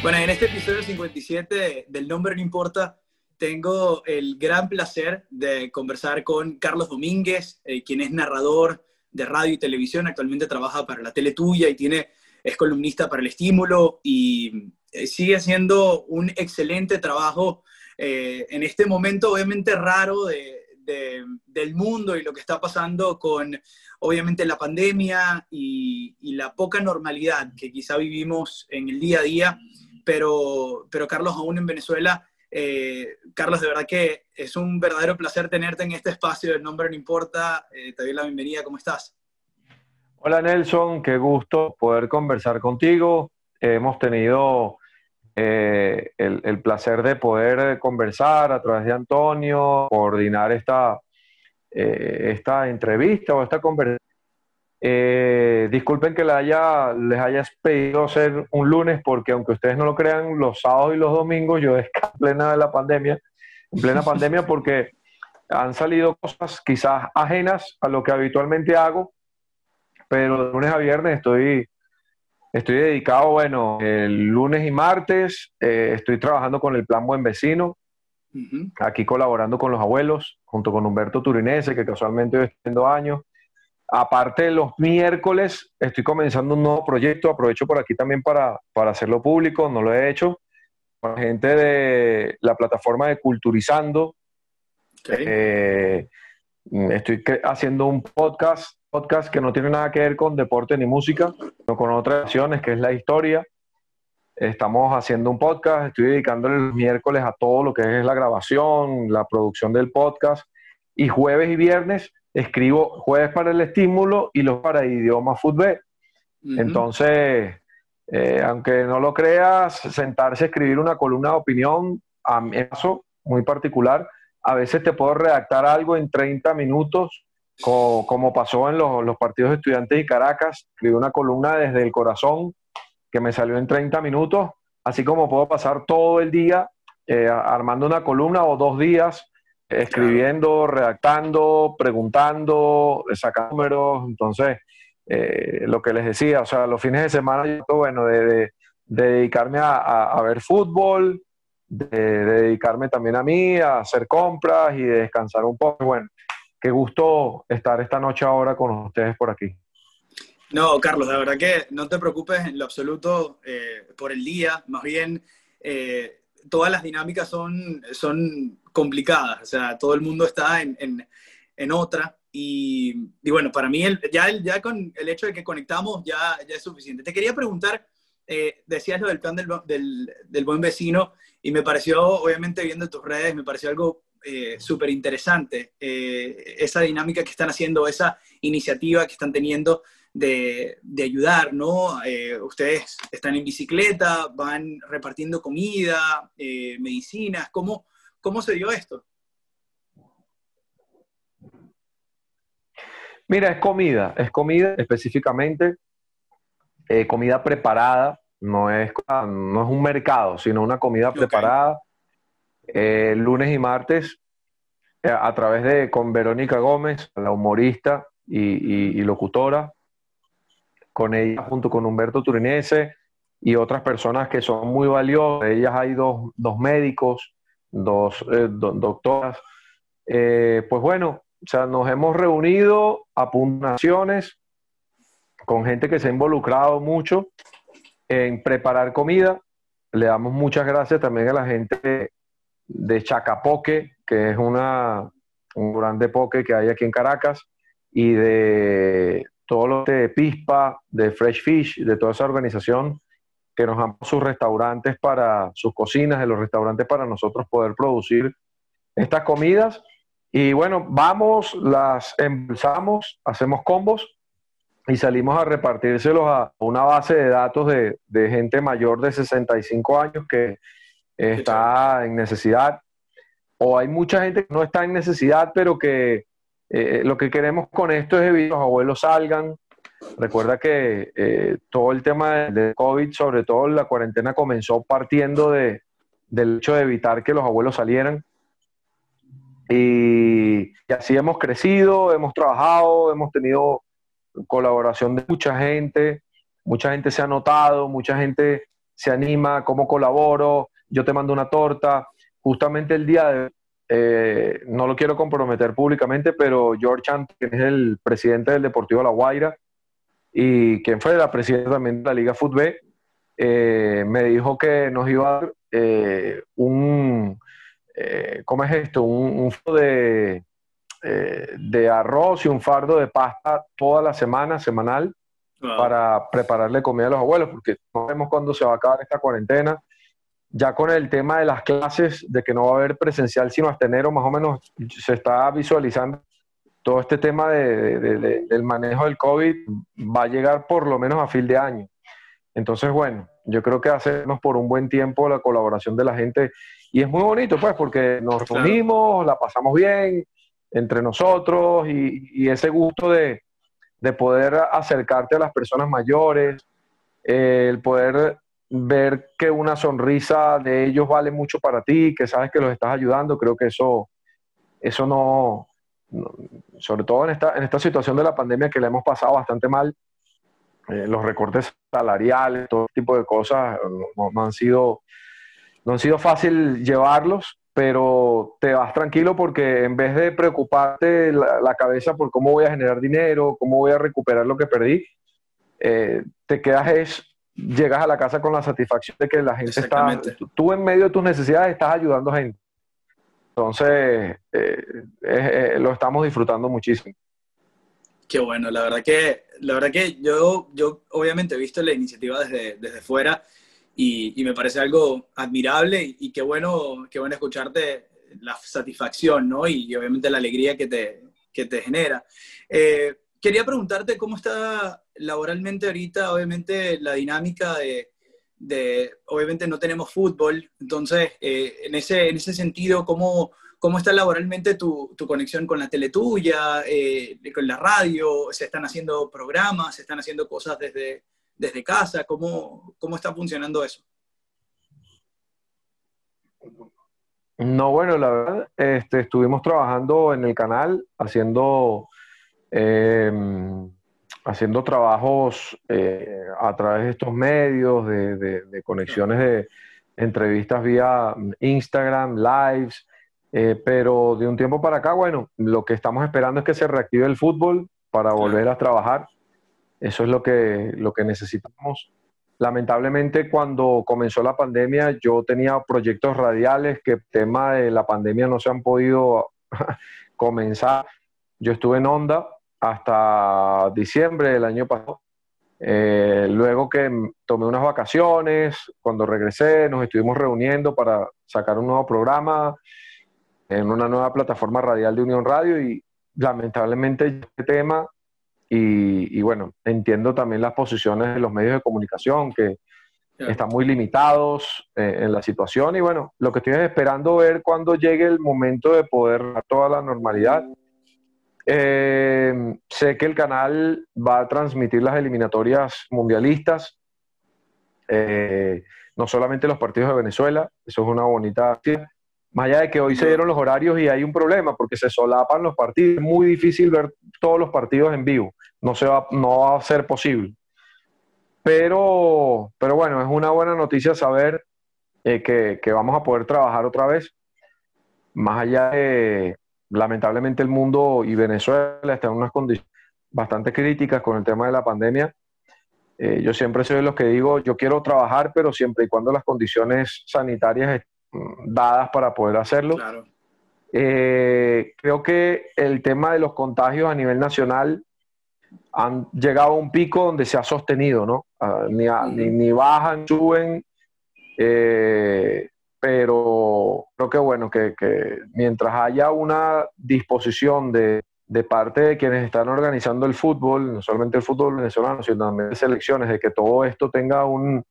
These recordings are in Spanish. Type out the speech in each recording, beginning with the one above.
Bueno, en este episodio 57 del Nombre No Importa, tengo el gran placer de conversar con Carlos Domínguez, eh, quien es narrador de radio y televisión, actualmente trabaja para la tele tuya y tiene, es columnista para el estímulo y eh, sigue haciendo un excelente trabajo eh, en este momento obviamente raro del mundo y lo que está pasando con obviamente la pandemia y, y la poca normalidad que quizá vivimos en el día a día pero, pero Carlos, aún en Venezuela, eh, Carlos, de verdad que es un verdadero placer tenerte en este espacio del Nombre No Importa. Eh, te doy la bienvenida, ¿cómo estás? Hola Nelson, qué gusto poder conversar contigo. hemos tenido eh, el, el, placer de poder conversar a través de Antonio, coordinar esta, esta entrevista o esta conversación eh, disculpen que les haya, les haya pedido hacer un lunes, porque aunque ustedes no lo crean, los sábados y los domingos yo descanso en plena de la pandemia, en plena pandemia, porque han salido cosas quizás ajenas a lo que habitualmente hago, pero de lunes a viernes estoy, estoy dedicado, bueno, el lunes y martes eh, estoy trabajando con el Plan Buen Vecino, aquí colaborando con los abuelos, junto con Humberto Turinese, que casualmente hoy está haciendo años. Aparte, los miércoles estoy comenzando un nuevo proyecto. Aprovecho por aquí también para, hacerlo público, no lo he hecho. Con gente de la plataforma de Culturizando. Eh, estoy haciendo un podcast, podcast que no tiene nada que ver con deporte ni música, sino con otras acciones, que es la historia. Estamos haciendo un podcast, estoy dedicándole los miércoles a todo lo que es la grabación, la producción del podcast. Y jueves y viernes escribo jueves para el estímulo y los para idioma fútbol. Entonces, eh, aunque no lo creas, sentarse a escribir una columna de opinión, a eso muy particular, a veces te puedo redactar algo en 30 minutos, como, pasó en los, partidos de estudiantes y Caracas, escribí una columna desde el corazón que me salió en 30 minutos, así como puedo pasar todo el día eh, armando una columna o dos días escribiendo, redactando, preguntando, sacando números. Entonces, eh, lo que les decía, o sea, los fines de semana, yo, bueno, de, dedicarme a, ver fútbol, de, dedicarme también a mí, a hacer compras y de descansar un poco. Bueno, qué gusto estar esta noche ahora con ustedes por aquí. No, Carlos, la verdad que no te preocupes en lo absoluto eh, por el día, más bien eh, todas las dinámicas son, son complicadas, o sea, todo el mundo está en, en, otra. Y, y, bueno, para mí el, ya, ya con el hecho de que conectamos ya, ya es suficiente. Te quería preguntar, eh, decías lo del plan del, del, del, buen vecino y me pareció, obviamente viendo tus redes, me pareció algo eh, súper interesante, eh, esa dinámica que están haciendo, esa iniciativa que están teniendo de, de ayudar, ¿no? ustedes están en bicicleta, van repartiendo comida, medicinas, ¿cómo, ¿Cómo se dio esto? Mira, es comida, es comida específicamente, eh, comida preparada, no es, no es un mercado, sino una comida preparada. Eh, lunes y martes, eh, a través de con Verónica Gómez, la humorista y, locutora, con ella junto con Humberto Turinese y otras personas que son muy valiosas. Ellas hay dos, dos médicos, dos eh, doctoras. Eh, pues bueno, o sea, nos hemos reunido a puntuaciones con gente que se ha involucrado mucho en preparar comida. Le damos muchas gracias también a la gente de Chacapoque, que es una, un grande poke que hay aquí en Caracas, y de todo lo de Pispa, de Fresh Fish, de toda esa organización que nos dan sus restaurantes para sus cocinas, de los restaurantes para nosotros poder producir estas comidas. Y bueno, vamos, las embolsamos, hacemos combos y salimos a repartírselos a una base de datos de, gente mayor de 65 años que está en necesidad. O hay mucha gente que no está en necesidad, pero que eh, lo que queremos con esto es que los abuelos salgan, Recuerda que eh, todo el tema del COVID, sobre todo la cuarentena, comenzó partiendo de, del hecho de evitar que los abuelos salieran. Y, así hemos crecido, hemos trabajado, hemos tenido colaboración de mucha gente, mucha gente se ha notado, mucha gente se anima, cómo colaboro, yo te mando una torta. Justamente el día de, eh, no lo quiero comprometer públicamente, pero George Chant, que es el presidente del Deportivo La Guaira y quien fue la presidenta también de la Liga Fútbol, eh, me dijo que nos iba a dar eh, un, ¿cómo es esto? Un, un de, de arroz y un fardo de pasta toda la semana, semanal, para prepararle comida a los abuelos, porque no sabemos cuándo se va a acabar esta cuarentena ya con el tema de las clases, de que no va a haber presencial sino hasta enero, más o menos se está visualizando todo este tema de, del manejo del COVID va a llegar por lo menos a fin de año. Entonces, bueno, yo creo que hacemos por un buen tiempo la colaboración de la gente y es muy bonito, pues, porque nos reunimos, la pasamos bien entre nosotros y, ese gusto de, poder acercarte a las personas mayores, el poder ver que una sonrisa de ellos vale mucho para ti, que sabes que los estás ayudando, creo que eso, eso no, sobre todo en esta, en esta situación de la pandemia que le hemos pasado bastante mal, eh, los recortes salariales, todo tipo de cosas, no, han sido, no han sido fácil llevarlos, pero te vas tranquilo porque en vez de preocuparte la, cabeza por cómo voy a generar dinero, cómo voy a recuperar lo que perdí, eh, te quedas es llegas a la casa con la satisfacción de que la gente está, tú en medio de tus necesidades estás ayudando a gente. Entonces, eh, eh, lo estamos disfrutando muchísimo. Qué bueno, la verdad que, la verdad que yo, yo obviamente he visto la iniciativa desde, desde fuera y, y me parece algo admirable y, qué bueno, qué bueno escucharte la satisfacción, ¿no? Y, obviamente la alegría que te, que te genera. Eh, quería preguntarte cómo está laboralmente ahorita, obviamente, la dinámica de, obviamente no tenemos fútbol, entonces, eh, en, ese, en ese sentido, ¿cómo, cómo está laboralmente tu, tu conexión con la tele tuya, eh, con la radio? ¿Se están haciendo programas? ¿Se están haciendo cosas desde, desde casa? ¿Cómo, ¿Cómo está funcionando eso? No, bueno, la verdad, este, estuvimos trabajando en el canal, haciendo eh, haciendo trabajos eh, a través de estos medios, de, conexiones de entrevistas vía Instagram, lives, eh, pero de un tiempo para acá, bueno, lo que estamos esperando es que se reactive el fútbol para volver a trabajar. Eso es lo que, lo que necesitamos. Lamentablemente, cuando comenzó la pandemia, yo tenía proyectos radiales que tema de la pandemia no se han podido comenzar. Yo estuve en Onda, hasta diciembre del año pasado. Eh, luego que tomé unas vacaciones, cuando regresé nos estuvimos reuniendo para sacar un nuevo programa en una nueva plataforma radial de Unión Radio y lamentablemente este tema y, bueno, entiendo también las posiciones de los medios de comunicación que están muy limitados eh, en la situación y bueno, lo que estoy esperando ver cuando llegue el momento de poder dar toda la normalidad eh, sé que el canal va a transmitir las eliminatorias mundialistas, eh, no solamente los partidos de Venezuela, eso es una bonita... Más allá de que hoy se dieron los horarios y hay un problema porque se solapan los partidos, es muy difícil ver todos los partidos en vivo, no, se va, no va a ser posible. Pero, pero bueno, es una buena noticia saber eh, que, que vamos a poder trabajar otra vez, más allá de, lamentablemente el mundo y Venezuela están en unas condiciones bastante críticas con el tema de la pandemia. Eh, yo siempre soy de los que digo, yo quiero trabajar, pero siempre y cuando las condiciones sanitarias estén dadas para poder hacerlo. Eh, creo que el tema de los contagios a nivel nacional han llegado a un pico donde se ha sostenido, ¿no? Ah, ni, ni, bajan, suben. Eh, pero creo que bueno, que, mientras haya una disposición de, parte de quienes están organizando el fútbol, no solamente el fútbol venezolano, sino también de selecciones, de que todo esto tenga un,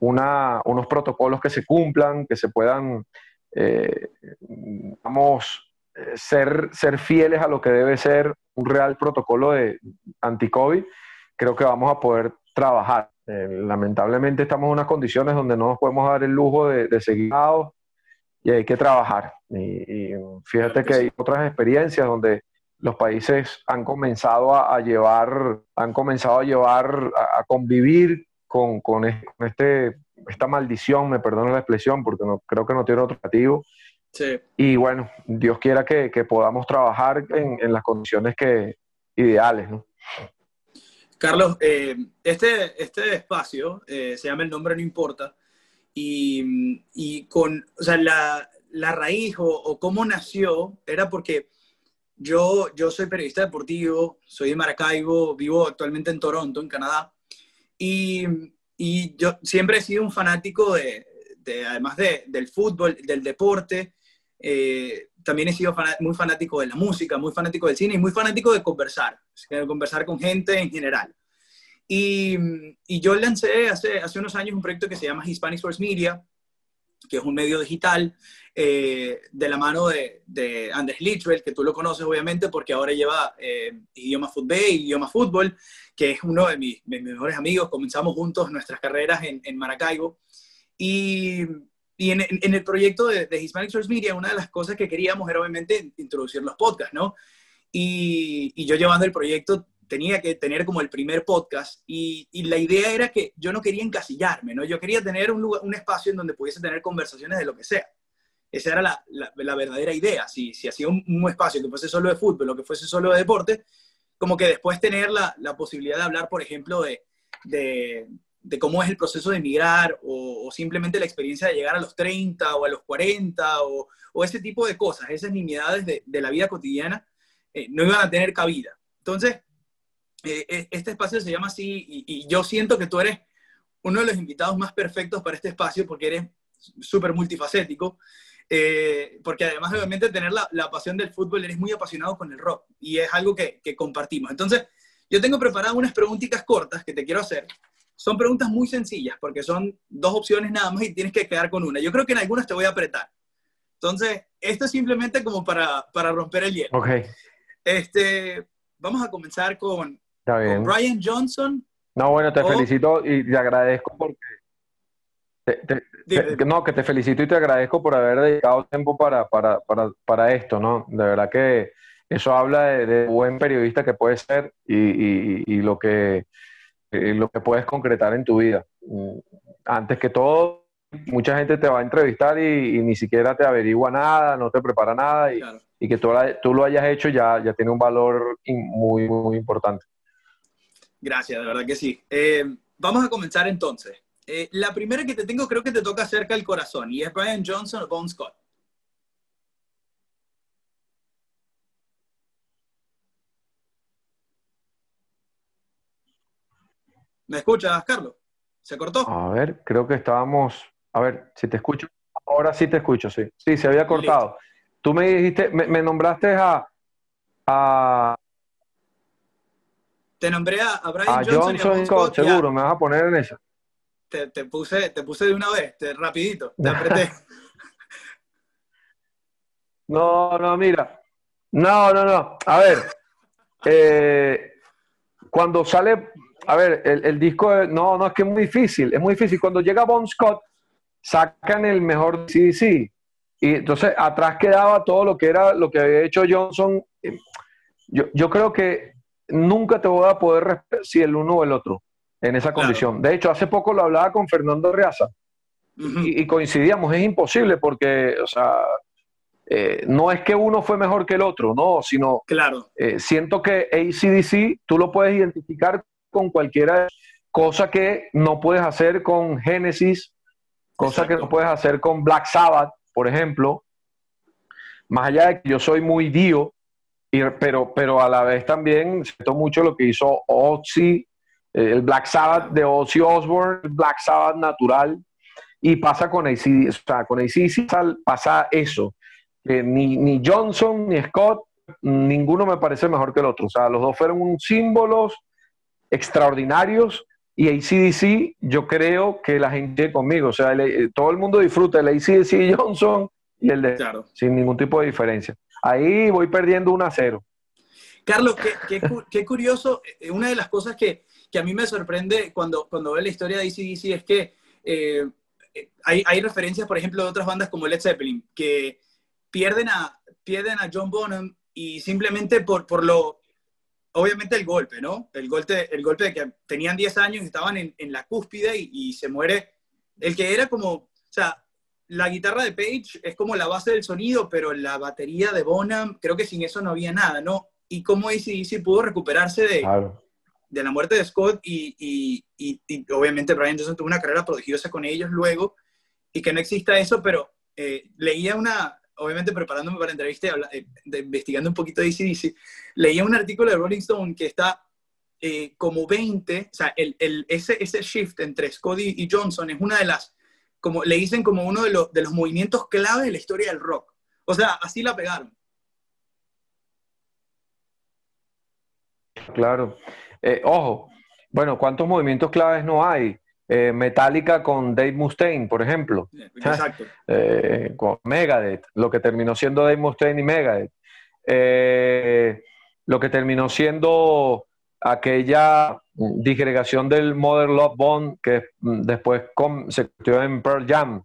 una, unos protocolos que se cumplan, que se puedan, eh, vamos, eh, ser, ser fieles a lo que debe ser un real protocolo de anti-COVID, creo que vamos a poder trabajar. Eh, lamentablemente estamos en unas condiciones donde no nos podemos dar el lujo de, de seguir y hay que trabajar. Y, fíjate que hay otras experiencias donde los países han comenzado a, llevar, han comenzado a llevar, a, convivir con, con, este esta maldición, me perdono la expresión porque no, creo que no tiene otro objetivo. Sí. Y bueno, Dios quiera que, podamos trabajar en, las condiciones que, ideales, ¿no? Carlos, eh, este, este espacio eh, se llama El Nombre No Importa y, y con, o sea, la, la raíz o, o, cómo nació era porque yo, yo soy periodista deportivo, soy de Maracaibo, vivo actualmente en Toronto, en Canadá, y, y yo siempre he sido un fanático de, de además de, del fútbol, del deporte, eh, también he sido muy fanático de la música, muy fanático del cine y muy fanático de conversar, de conversar con gente en general. Y, y, yo lancé hace, hace unos años un proyecto que se llama Hispanic Source Media, que es un medio digital eh, de la mano de, de Andrés que tú lo conoces obviamente porque ahora lleva eh, Idioma Fútbol y Idioma Fútbol, que es uno de mis, mejores amigos. Comenzamos juntos nuestras carreras en, en Maracaibo. Y, y en, en, el proyecto de, de, Hispanic Source Media, una de las cosas que queríamos era obviamente introducir los podcasts, ¿no? Y, y yo llevando el proyecto tenía que tener como el primer podcast y, y, la idea era que yo no quería encasillarme, ¿no? Yo quería tener un, lugar, un espacio en donde pudiese tener conversaciones de lo que sea. Esa era la, la, verdadera idea. Si, si hacía un, un, espacio que fuese solo de fútbol o que fuese solo de deporte, como que después tener la, la posibilidad de hablar, por ejemplo, de, de, de, cómo es el proceso de emigrar o, simplemente la experiencia de llegar a los 30 o a los 40 o, o ese tipo de cosas, esas nimiedades de, la vida cotidiana, eh, no iban a tener cabida. Entonces, eh, eh, este espacio se llama así y, yo siento que tú eres uno de los invitados más perfectos para este espacio porque eres súper multifacético, eh, porque además de obviamente tener la, la, pasión del fútbol, eres muy apasionado con el rock y es algo que, que compartimos. Entonces, yo tengo preparadas unas preguntitas cortas que te quiero hacer. Son preguntas muy sencillas porque son dos opciones nada más y tienes que quedar con una. Yo creo que en algunas te voy a apretar. Entonces, esto es simplemente como para, para romper el hielo. Ok. Este, vamos a comenzar con, con Brian Johnson. No, bueno, te felicito y te agradezco porque... no, que te felicito y te agradezco por haber dedicado tiempo para, para, para, para esto, ¿no? De verdad que eso habla de, buen periodista que puedes ser y, y, y lo, que, eh, lo que puedes concretar en tu vida. Mm, antes que todo, mucha gente te va a entrevistar y, ni siquiera te averigua nada, no te prepara nada y, y que tú, tú, lo hayas hecho ya, ya tiene un valor muy, muy importante. Gracias, de verdad que sí. Eh, vamos a comenzar entonces. Eh, la primera que te tengo creo que te toca cerca el corazón y es Brian Johnson o Bon Scott. ¿Me escuchas, Carlos? ¿Se cortó? A ver, creo que estábamos. A ver, si te escucho. Ahora sí te escucho, sí. Sí, se había cortado. Tú me dijiste, me, nombraste a, a, te nombré a, Brian Johnson, y a Scott, seguro, me vas a poner en esa. Te, te, puse, te puse de una vez, te, rapidito, te apreté. no, no, mira. No, no, no. A ver, eh, cuando sale, a ver, el, el disco, no, no, es que es muy difícil, es muy difícil. Cuando llega Bon Scott, sacan el mejor CDC. Y entonces atrás quedaba todo lo que era lo que había hecho Johnson. Yo, yo creo que nunca te voy a poder respetar si el uno o el otro en esa condición. De hecho, hace poco lo hablaba con Fernando Reaza y, coincidíamos, es imposible porque, o sea, eh, no es que uno fue mejor que el otro, no, sino claro. Eh, siento que ACDC tú lo puedes identificar con cualquiera cosa que no puedes hacer con Genesis, cosa que no puedes hacer con Black Sabbath, por ejemplo. Más allá de que yo soy muy Dio, pero, pero a la vez también siento mucho lo que hizo Ozzy, eh, el Black Sabbath de Ozzy Osbourne, el Black Sabbath natural, y pasa con AC, o sea, con AC pasa eso. ni, ni Johnson ni Scott, ninguno me parece mejor que el otro. O sea, los dos fueron símbolos extraordinarios y ACDC, yo creo que la gente conmigo, o sea, todo el mundo disfruta el ACDC Johnson y el de claro. sin ningún tipo de diferencia. Ahí voy perdiendo 1 a 0. Carlos, qué, qué, curioso. Eh, una de las cosas que, que, a mí me sorprende cuando, cuando veo la historia de ACDC es que eh, hay, hay, referencias, por ejemplo, de otras bandas como Led Zeppelin, que pierden a, pierden a John Bonham y simplemente por, por lo, obviamente el golpe, ¿no? El golpe, el golpe de que tenían 10 años, estaban en, en la cúspide y, y, se muere el que era como, o sea, la guitarra de Page es como la base del sonido, pero la batería de Bonham, creo que sin eso no había nada, ¿no? Y cómo ACDC pudo recuperarse de, de la muerte de Scott y, obviamente Brian Johnson tuvo una carrera prodigiosa con ellos luego y que no exista eso, pero eh, leía una, obviamente preparándome para la entrevista, eh, investigando un poquito de ACDC, leía un artículo de Rolling Stone que está eh, como 20, o sea, el, ese, ese shift entre Scott y Johnson es una de las, como le dicen como uno de los, de los movimientos clave de la historia del rock. O sea, así la pegaron. Claro. ojo, bueno, ¿cuántos movimientos claves no hay? Eh, Metallica con Dave Mustaine, por ejemplo. Exacto. Eh, con Megadeth, lo que terminó siendo Dave Mustaine y Megadeth. Eh, lo que terminó siendo aquella disgregación del Mother Love Bond que mm, después se convirtió en Pearl Jam.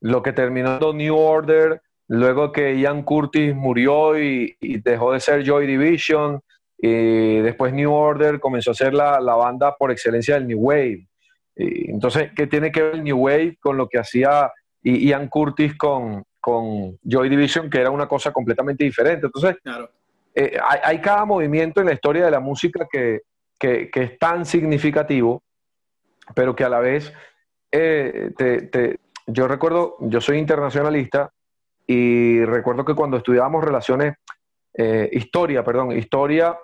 lo que terminó siendo New Order, luego que Ian Curtis murió y dejó de ser Joy Division. Y después New Order comenzó a ser la, la banda por excelencia del New Wave. Y entonces, ¿qué tiene que ver el New Wave con lo que hacía Ian Curtis con, con Joy Division, que era una cosa completamente diferente? Entonces, claro. Eh, hay, hay, cada movimiento en la historia de la música que, que, que es tan significativo, pero que a la vez, eh, te, te, yo recuerdo, yo soy internacionalista y recuerdo que cuando estudiábamos relaciones, eh, historia, perdón, historia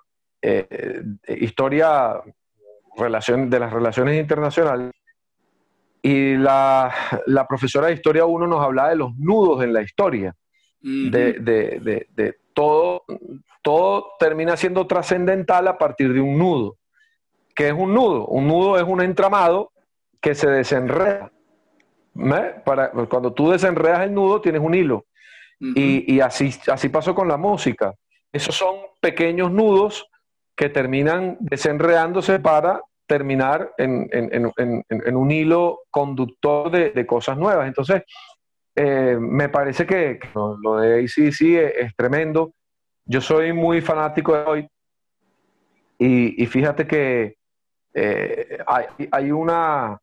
eh, historia relación, de las relaciones internacionales. Y la, la, profesora de Historia 1 nos hablaba de los nudos en la historia. de, de, de, todo, todo termina siendo trascendental a partir de un nudo. ¿Qué es un nudo? Un nudo es un entramado que se desenreda. Para, cuando tú desenredas el nudo, tienes un hilo. y, y, así, así pasó con la música. Esos son pequeños nudos que terminan desenredándose para terminar en, un hilo conductor de, cosas nuevas. Entonces, eh, me parece que, lo de ACDC es, es, tremendo. Yo soy muy fanático de hoy y, fíjate que eh, hay, una,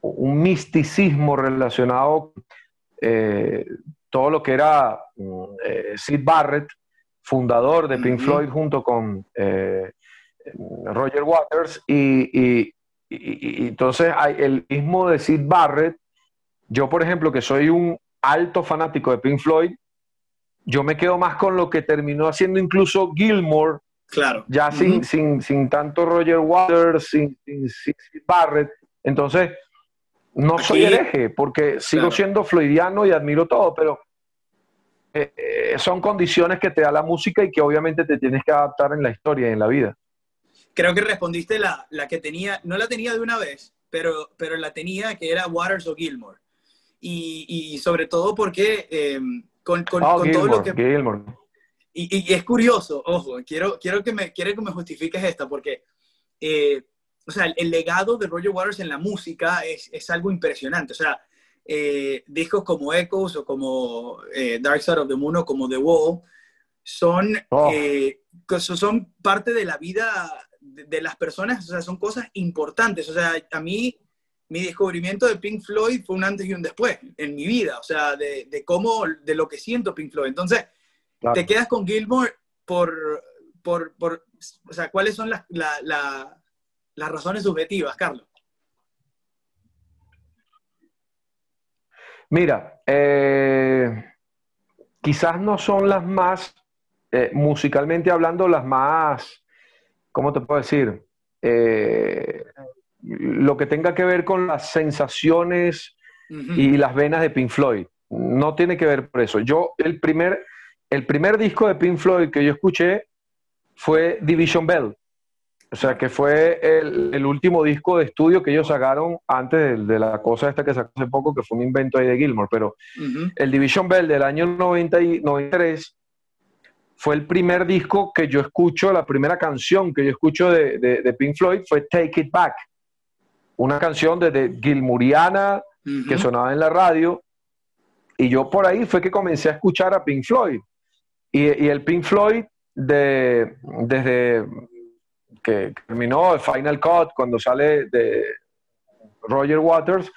un misticismo relacionado eh, todo lo que era mm, Sid Barrett, fundador de Pink Floyd junto con eh, Roger Waters y, entonces hay el mismo de Sid Barrett. Yo, por ejemplo, que soy un alto fanático de Pink Floyd, yo me quedo más con lo que terminó haciendo incluso Gilmore, claro. ya sin, sin, tanto Roger Waters, sin, Sid Barrett. Entonces, no soy hereje, porque sigo siendo floydiano y admiro todo, pero eh, eh, son condiciones que te da la música y que obviamente te tienes que adaptar en la historia y en la vida. Creo que respondiste la, la que tenía, no la tenía de una vez, pero, pero la tenía que era Waters o Gilmore. Y, y sobre todo porque em, con, con, oh, todo lo que... Gilmore. Y, y, es curioso, ojo, quiero, quiero, que, me, quiero que me justifiques esta, porque eh, o sea, el, legado de Roger Waters en la música es, es algo impresionante. O sea, eh, discos como Echoes o como eh, Dark Side of the Moon o como The Wall son, oh. eh, son parte de la vida de, las personas, o sea, son cosas importantes. O sea, a mí mi descubrimiento de Pink Floyd fue un antes y un después en mi vida, o sea, de, de cómo, de lo que siento Pink Floyd. Entonces, te quedas con Gilmore por, por, por, o sea, ¿cuáles son las, las razones subjetivas, Carlos? Mira, eh, quizás no son las más, eh, musicalmente hablando, las más, ¿cómo te puedo decir? Eh, lo que tenga que ver con las sensaciones y las venas de Pink Floyd. No tiene que ver por eso. Yo, el primer, el primer disco de Pink Floyd que yo escuché fue Division Bell. O sea, que fue el, último disco de estudio que ellos sacaron antes de, la cosa esta que sacó hace poco, que fue un invento ahí de Gilmore. Pero el Division Bell del año 90 y 93 fue el primer disco que yo escucho, la primera canción que yo escucho de, Pink Floyd fue Take It Back. Una canción de, de Gilmuriana que sonaba en la radio. Y yo por ahí fue que comencé a escuchar a Pink Floyd. Y, y el Pink Floyd de, desde que terminó el Final Cut, cuando sale de, Roger Waters,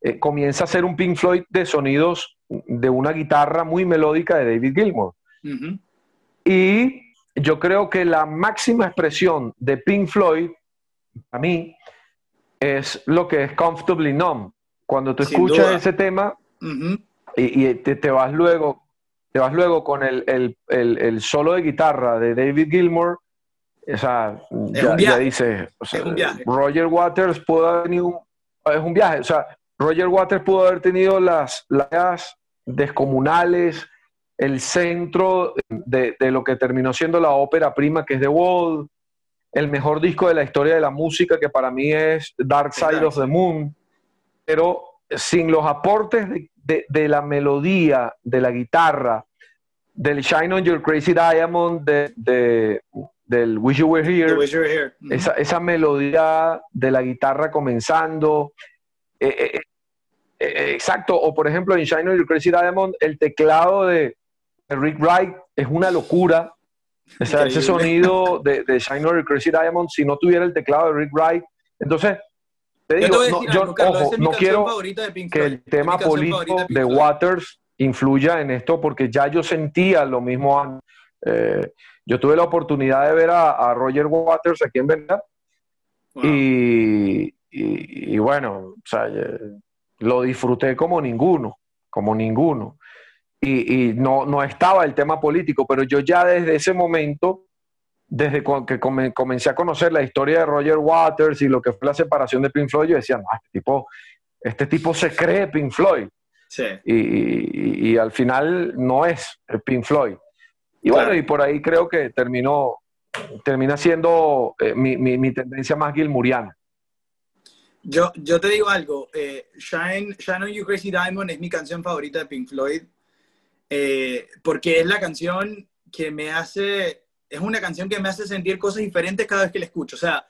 eh, comienza a ser un Pink Floyd de sonidos de una guitarra muy melódica de David Gilmour. Y yo creo que la máxima expresión de Pink Floyd, a mí, es lo que es Comfortably Numb. Cuando tú escuchas ese tema y, te, vas luego, te vas luego con el, solo de guitarra de David Gilmour, o sea, ya, dice, Roger Waters pudo haber tenido es un viaje, o sea, Roger Waters pudo haber tenido las, las descomunales, el centro de, lo que terminó siendo la ópera prima que es The Wall, el mejor disco de la historia de la música que para mí es Dark Side of the Moon, pero sin los aportes de, la melodía, de la guitarra, del Shine on Your Crazy Diamond, de, del Wish You Were Here, esa, melodía de la guitarra comenzando, eh, eh, eh, exacto, o por ejemplo en Shine on Your Crazy Diamond, el teclado de, Rick Wright es una locura. ese sonido de, de Shine on Your Crazy Diamond, si no tuviera el teclado de Rick Wright, entonces te digo, no, ojo, no quiero que el tema político de, Waters influya en esto porque ya yo sentía lo mismo. Yo tuve la oportunidad de ver a, Roger Waters aquí en Venezuela y, y, bueno, o sea, lo disfruté como ninguno, como ninguno. Y, no, no estaba el tema político, pero yo ya desde ese momento, desde que comencé a conocer la historia de Roger Waters y lo que fue la separación de Pink Floyd, yo decía, no, este tipo, este tipo se cree Pink Floyd. Sí. Y, al final no es Pink Floyd. Y bueno, y por ahí creo que terminó, termina siendo eh, mi, mi, mi, tendencia más gilmuriana. Yo, yo te digo algo, eh, Shine, Shine on You Crazy Diamond es mi canción favorita de Pink Floyd, eh, porque es la canción que me hace, es una canción que me hace sentir cosas diferentes cada vez que la escucho, o sea,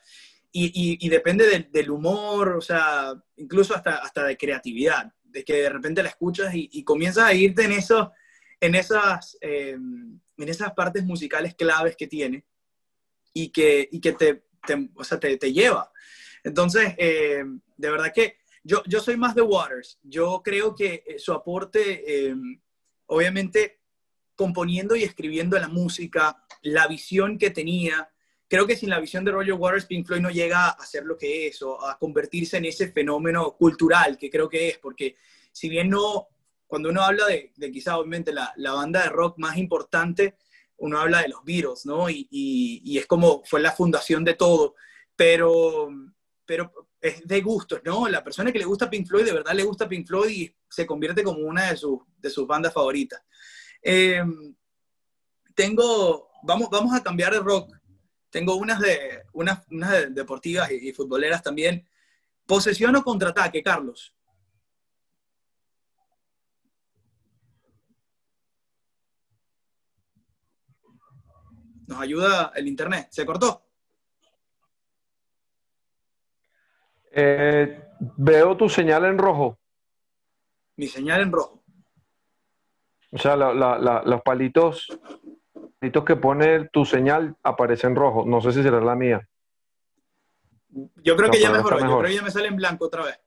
y, y, depende del, humor, o sea, incluso hasta, hasta de creatividad, de que de repente la escuchas y, y comienzas a irte en, eso, en, esas, eh, en esas partes musicales claves que tiene y que, y que te, te, o sea, te, te lleva. Entonces, eh, de verdad que yo, yo soy más de Waters. Yo creo que eh, su aporte, eh, obviamente, componiendo y escribiendo la música, la visión que tenía, creo que sin la visión de Roger Waters, Pink Floyd no llega a ser lo que es o a convertirse en ese fenómeno cultural que creo que es, porque si bien no, cuando uno habla de, de quizá obviamente la, la, banda de rock más importante, uno habla de los Beatles, ¿no? Y, y, y, es como fue la fundación de todo, pero pero es de gustos, ¿no? La persona que le gusta Pink Floyd, de verdad le gusta Pink Floyd y se convierte como una de, sus, de sus bandas favoritas. Em, tengo, vamos, vamos a cambiar de rock. Tengo unas, de, unas, deportivas y, futboleras también. Posesión o contraataque, Carlos. Nos ayuda el internet. ¿Se cortó? Eh, veo tu señal en rojo. Mi señal en rojo. O sea, los palitos, palitos que pone tu señal aparecen en rojo. No sé si será la mía. Yo creo que ya mejoró. Yo creo que ya me sale en blanco otra vez.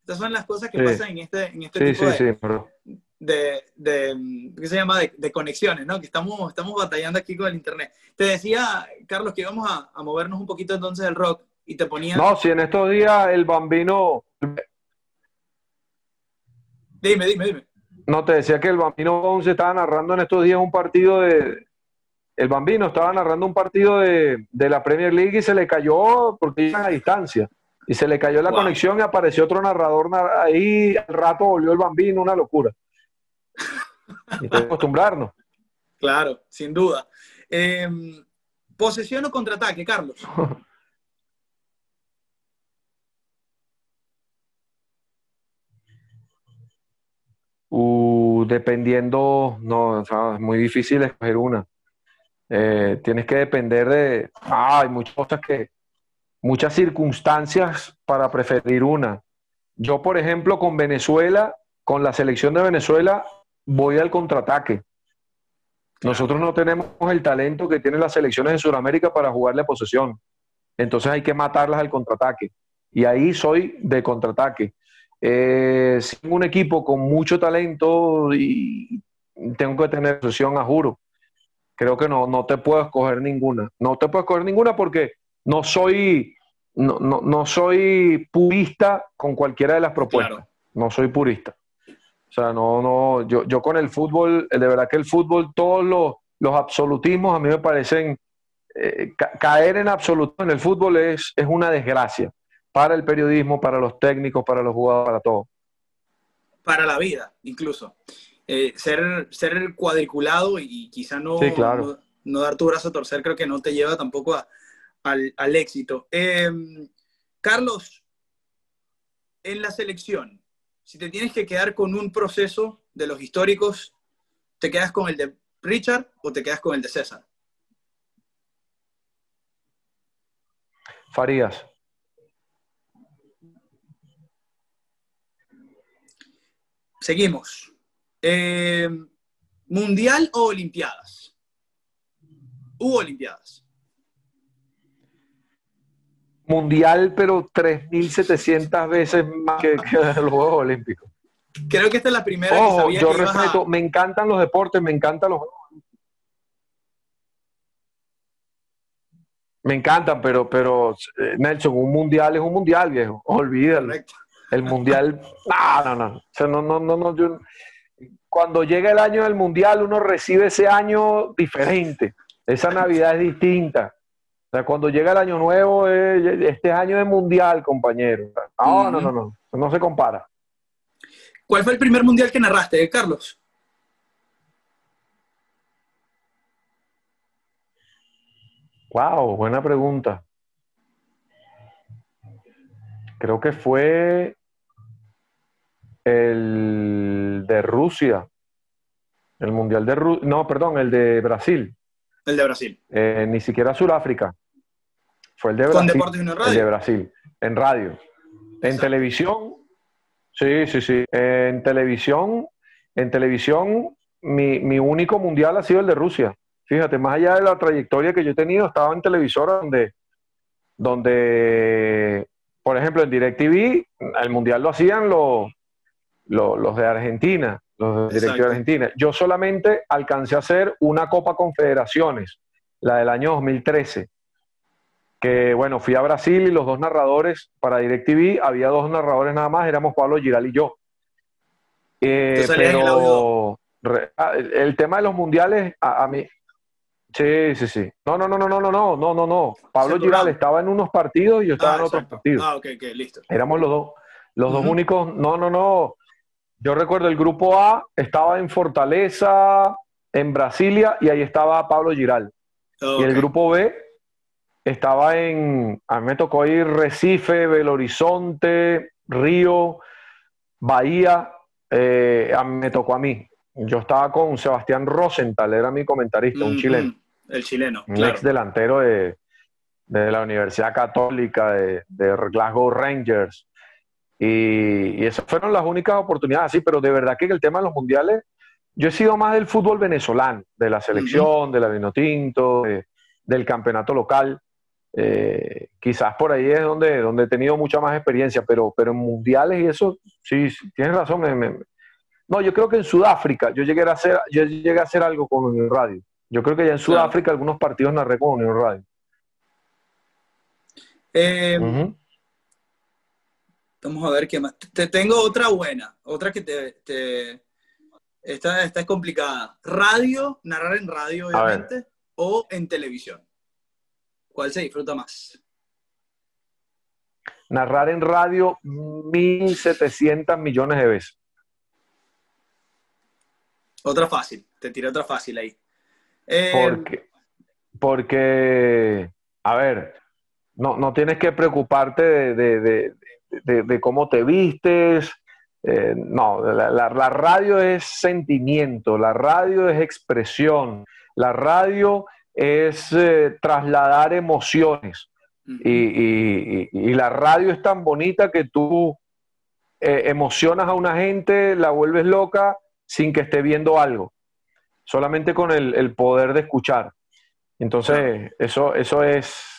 Estas son las cosas que pasan en este, en este tipo de, de, de, ¿qué se llama? De, conexiones, ¿no? Que estamos, estamos batallando aquí con el internet. Te decía, Carlos, que íbamos a, a movernos un poquito entonces del rock y te ponía... No, si en estos días el bambino... Dime, dime, dime. No, te decía que el bambino se estaba narrando en estos días un partido de... El bambino estaba narrando un partido de, de la Premier League y se le cayó porque iban a distancia. Y se le cayó la conexión y apareció otro narrador ahí. Al rato volvió el bambino, una locura. Y acostumbrarnos. Claro, sin duda. Em, ¿Posesión o contraataque, Carlos? Uh, dependiendo, no, es muy difícil escoger una. Eh, tienes que depender de. hay muchas cosas que. Muchas circunstancias para preferir una. Yo, por ejemplo, con Venezuela, con la selección de Venezuela, voy al contraataque. Nosotros no tenemos el talento que tienen las selecciones de Sudamérica para jugarle a posesión. entonces hay que matarlas al contraataque. Y ahí soy de contraataque. Eh, tengo un equipo con mucho talento y tengo que tener sesión a juro. Creo que no, no te puedo escoger ninguna. No te puedo escoger ninguna porque no soy, no, no, soy purista con cualquiera de las propuestas. No soy purista. O sea, no, no, yo, yo con el fútbol, de verdad que el fútbol, todos los, los absolutismos a mí me parecen, eh, caer en absoluto en el fútbol es, es una desgracia para el periodismo, para los técnicos, para los jugadores, para todo. Para la vida, incluso. Eh, ser, ser cuadriculado y quizá no, no, dar tu brazo a torcer, creo que no te lleva tampoco al, al, éxito. Em, Carlos, en la selección, si te tienes que quedar con un proceso de los históricos, ¿te quedas con el de Richard o te quedas con el de César? Farías. Seguimos. Eh, ¿Mundial o Olimpiadas? Hubo Olimpiadas. Mundial, pero 3.700 veces más que, los Juegos Olímpicos. Creo que esta es la primera que sabía yo respeto, me encantan los deportes, me encantan los Me encantan, pero, pero eh, Nelson, un mundial es un mundial, viejo. Olvídalo. El mundial, no, no, no. O sea, no, no, no, no cuando llega el año del mundial, uno recibe ese año diferente. Esa Navidad es distinta. O sea, cuando llega el año nuevo, eh, este año de mundial, compañero. No, no, no, no. No se compara. ¿Cuál fue el primer mundial que narraste, Carlos? Wow, buena pregunta. Creo que fue el de Rusia. El Mundial de Rusia. No, perdón, el de Brasil. El de Brasil. Eh, ni siquiera Sudáfrica. Fue el de Brasil. ¿Con Deportes en radio? El de Brasil. En radio. En televisión. Sí, sí, sí. En televisión. En televisión, mi, mi único mundial ha sido el de Rusia. Fíjate, más allá de la trayectoria que yo he tenido, estaba en televisora donde, donde por ejemplo, en DirecTV, el mundial lo hacían los, los, de Argentina, los de de Argentina. Yo solamente alcancé a hacer una Copa Confederaciones, la del año 2013. Que bueno, fui a Brasil y los dos narradores para DirecTV, había dos narradores nada más, éramos Pablo Giral y yo. Eh, pero ah, el, tema de los mundiales, a, mí, Sí, sí, sí. No, no, no, no, no, no, no, no, no, no. Pablo Giral estaba en unos partidos y yo estaba en otros partidos. Ah, ok, ok, listo. Éramos los dos, los dos únicos. No, no, no. Yo recuerdo el grupo A estaba en Fortaleza, en Brasilia, y ahí estaba Pablo Giral. Y el grupo B estaba en. A mí me tocó ir Recife, Belo Horizonte, Río, Bahía. Eh, me tocó a mí. Yo estaba con Sebastián Rosenthal, era mi comentarista, un chileno. El chileno. Un ex delantero de, la Universidad Católica de, Glasgow Rangers. Y, esas fueron las únicas oportunidades, sí, pero de verdad que el tema de los mundiales, yo he sido más del fútbol venezolano, de la selección, de la Vinotinto, del campeonato local. Eh, quizás por ahí es donde, donde he tenido mucha más experiencia, pero, pero en mundiales y eso, sí, tienes razón, me, no, yo creo que en Sudáfrica yo llegué a hacer, yo llegué a hacer algo con Unión Radio. Yo creo que ya en Sudáfrica algunos partidos narré con Unión Radio. Eh, vamos a ver qué más. Te tengo otra buena, otra que te, esta, es complicada. Radio, narrar en radio, obviamente, o en televisión. ¿Cuál se disfruta más? Narrar en radio 1.700 millones de veces. Otra fácil, te tiré otra fácil ahí. Eh, porque, porque, a ver, no, no tienes que preocuparte de, cómo te vistes. Eh, no, la, radio es sentimiento, la radio es expresión, la radio es eh, trasladar emociones. y, la radio es tan bonita que tú emocionas a una gente, la vuelves loca sin que esté viendo algo, solamente con el, poder de escuchar. Entonces, eso, eso es,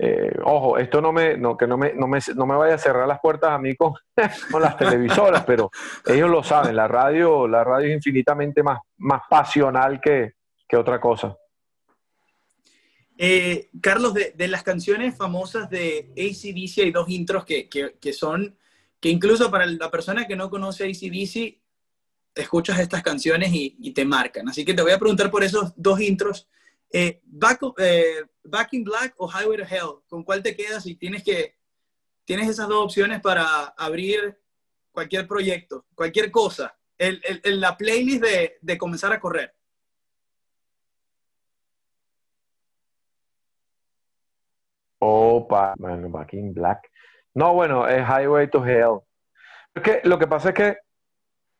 eh, ojo, esto no me, no, que no me, no me, no me vaya a cerrar las puertas a mí con, con, las televisoras, pero ellos lo saben, la radio, la radio es infinitamente más, más pasional que, que otra cosa. Eh, Carlos, de, de, las canciones famosas de ACDC hay dos intros que, que, que, son, que incluso para la persona que no conoce ACDC, escuchas estas canciones y, y, te marcan. Así que te voy a preguntar por esos dos intros. Eh, eh, back, in Black o Highway to Hell, ¿con cuál te quedas si tienes que tienes esas dos opciones para abrir cualquier proyecto, cualquier cosa, el, el, la playlist de, de comenzar a correr? Opa, bueno, Back in Black. No, bueno, es Highway to Hell. Es lo que pasa es que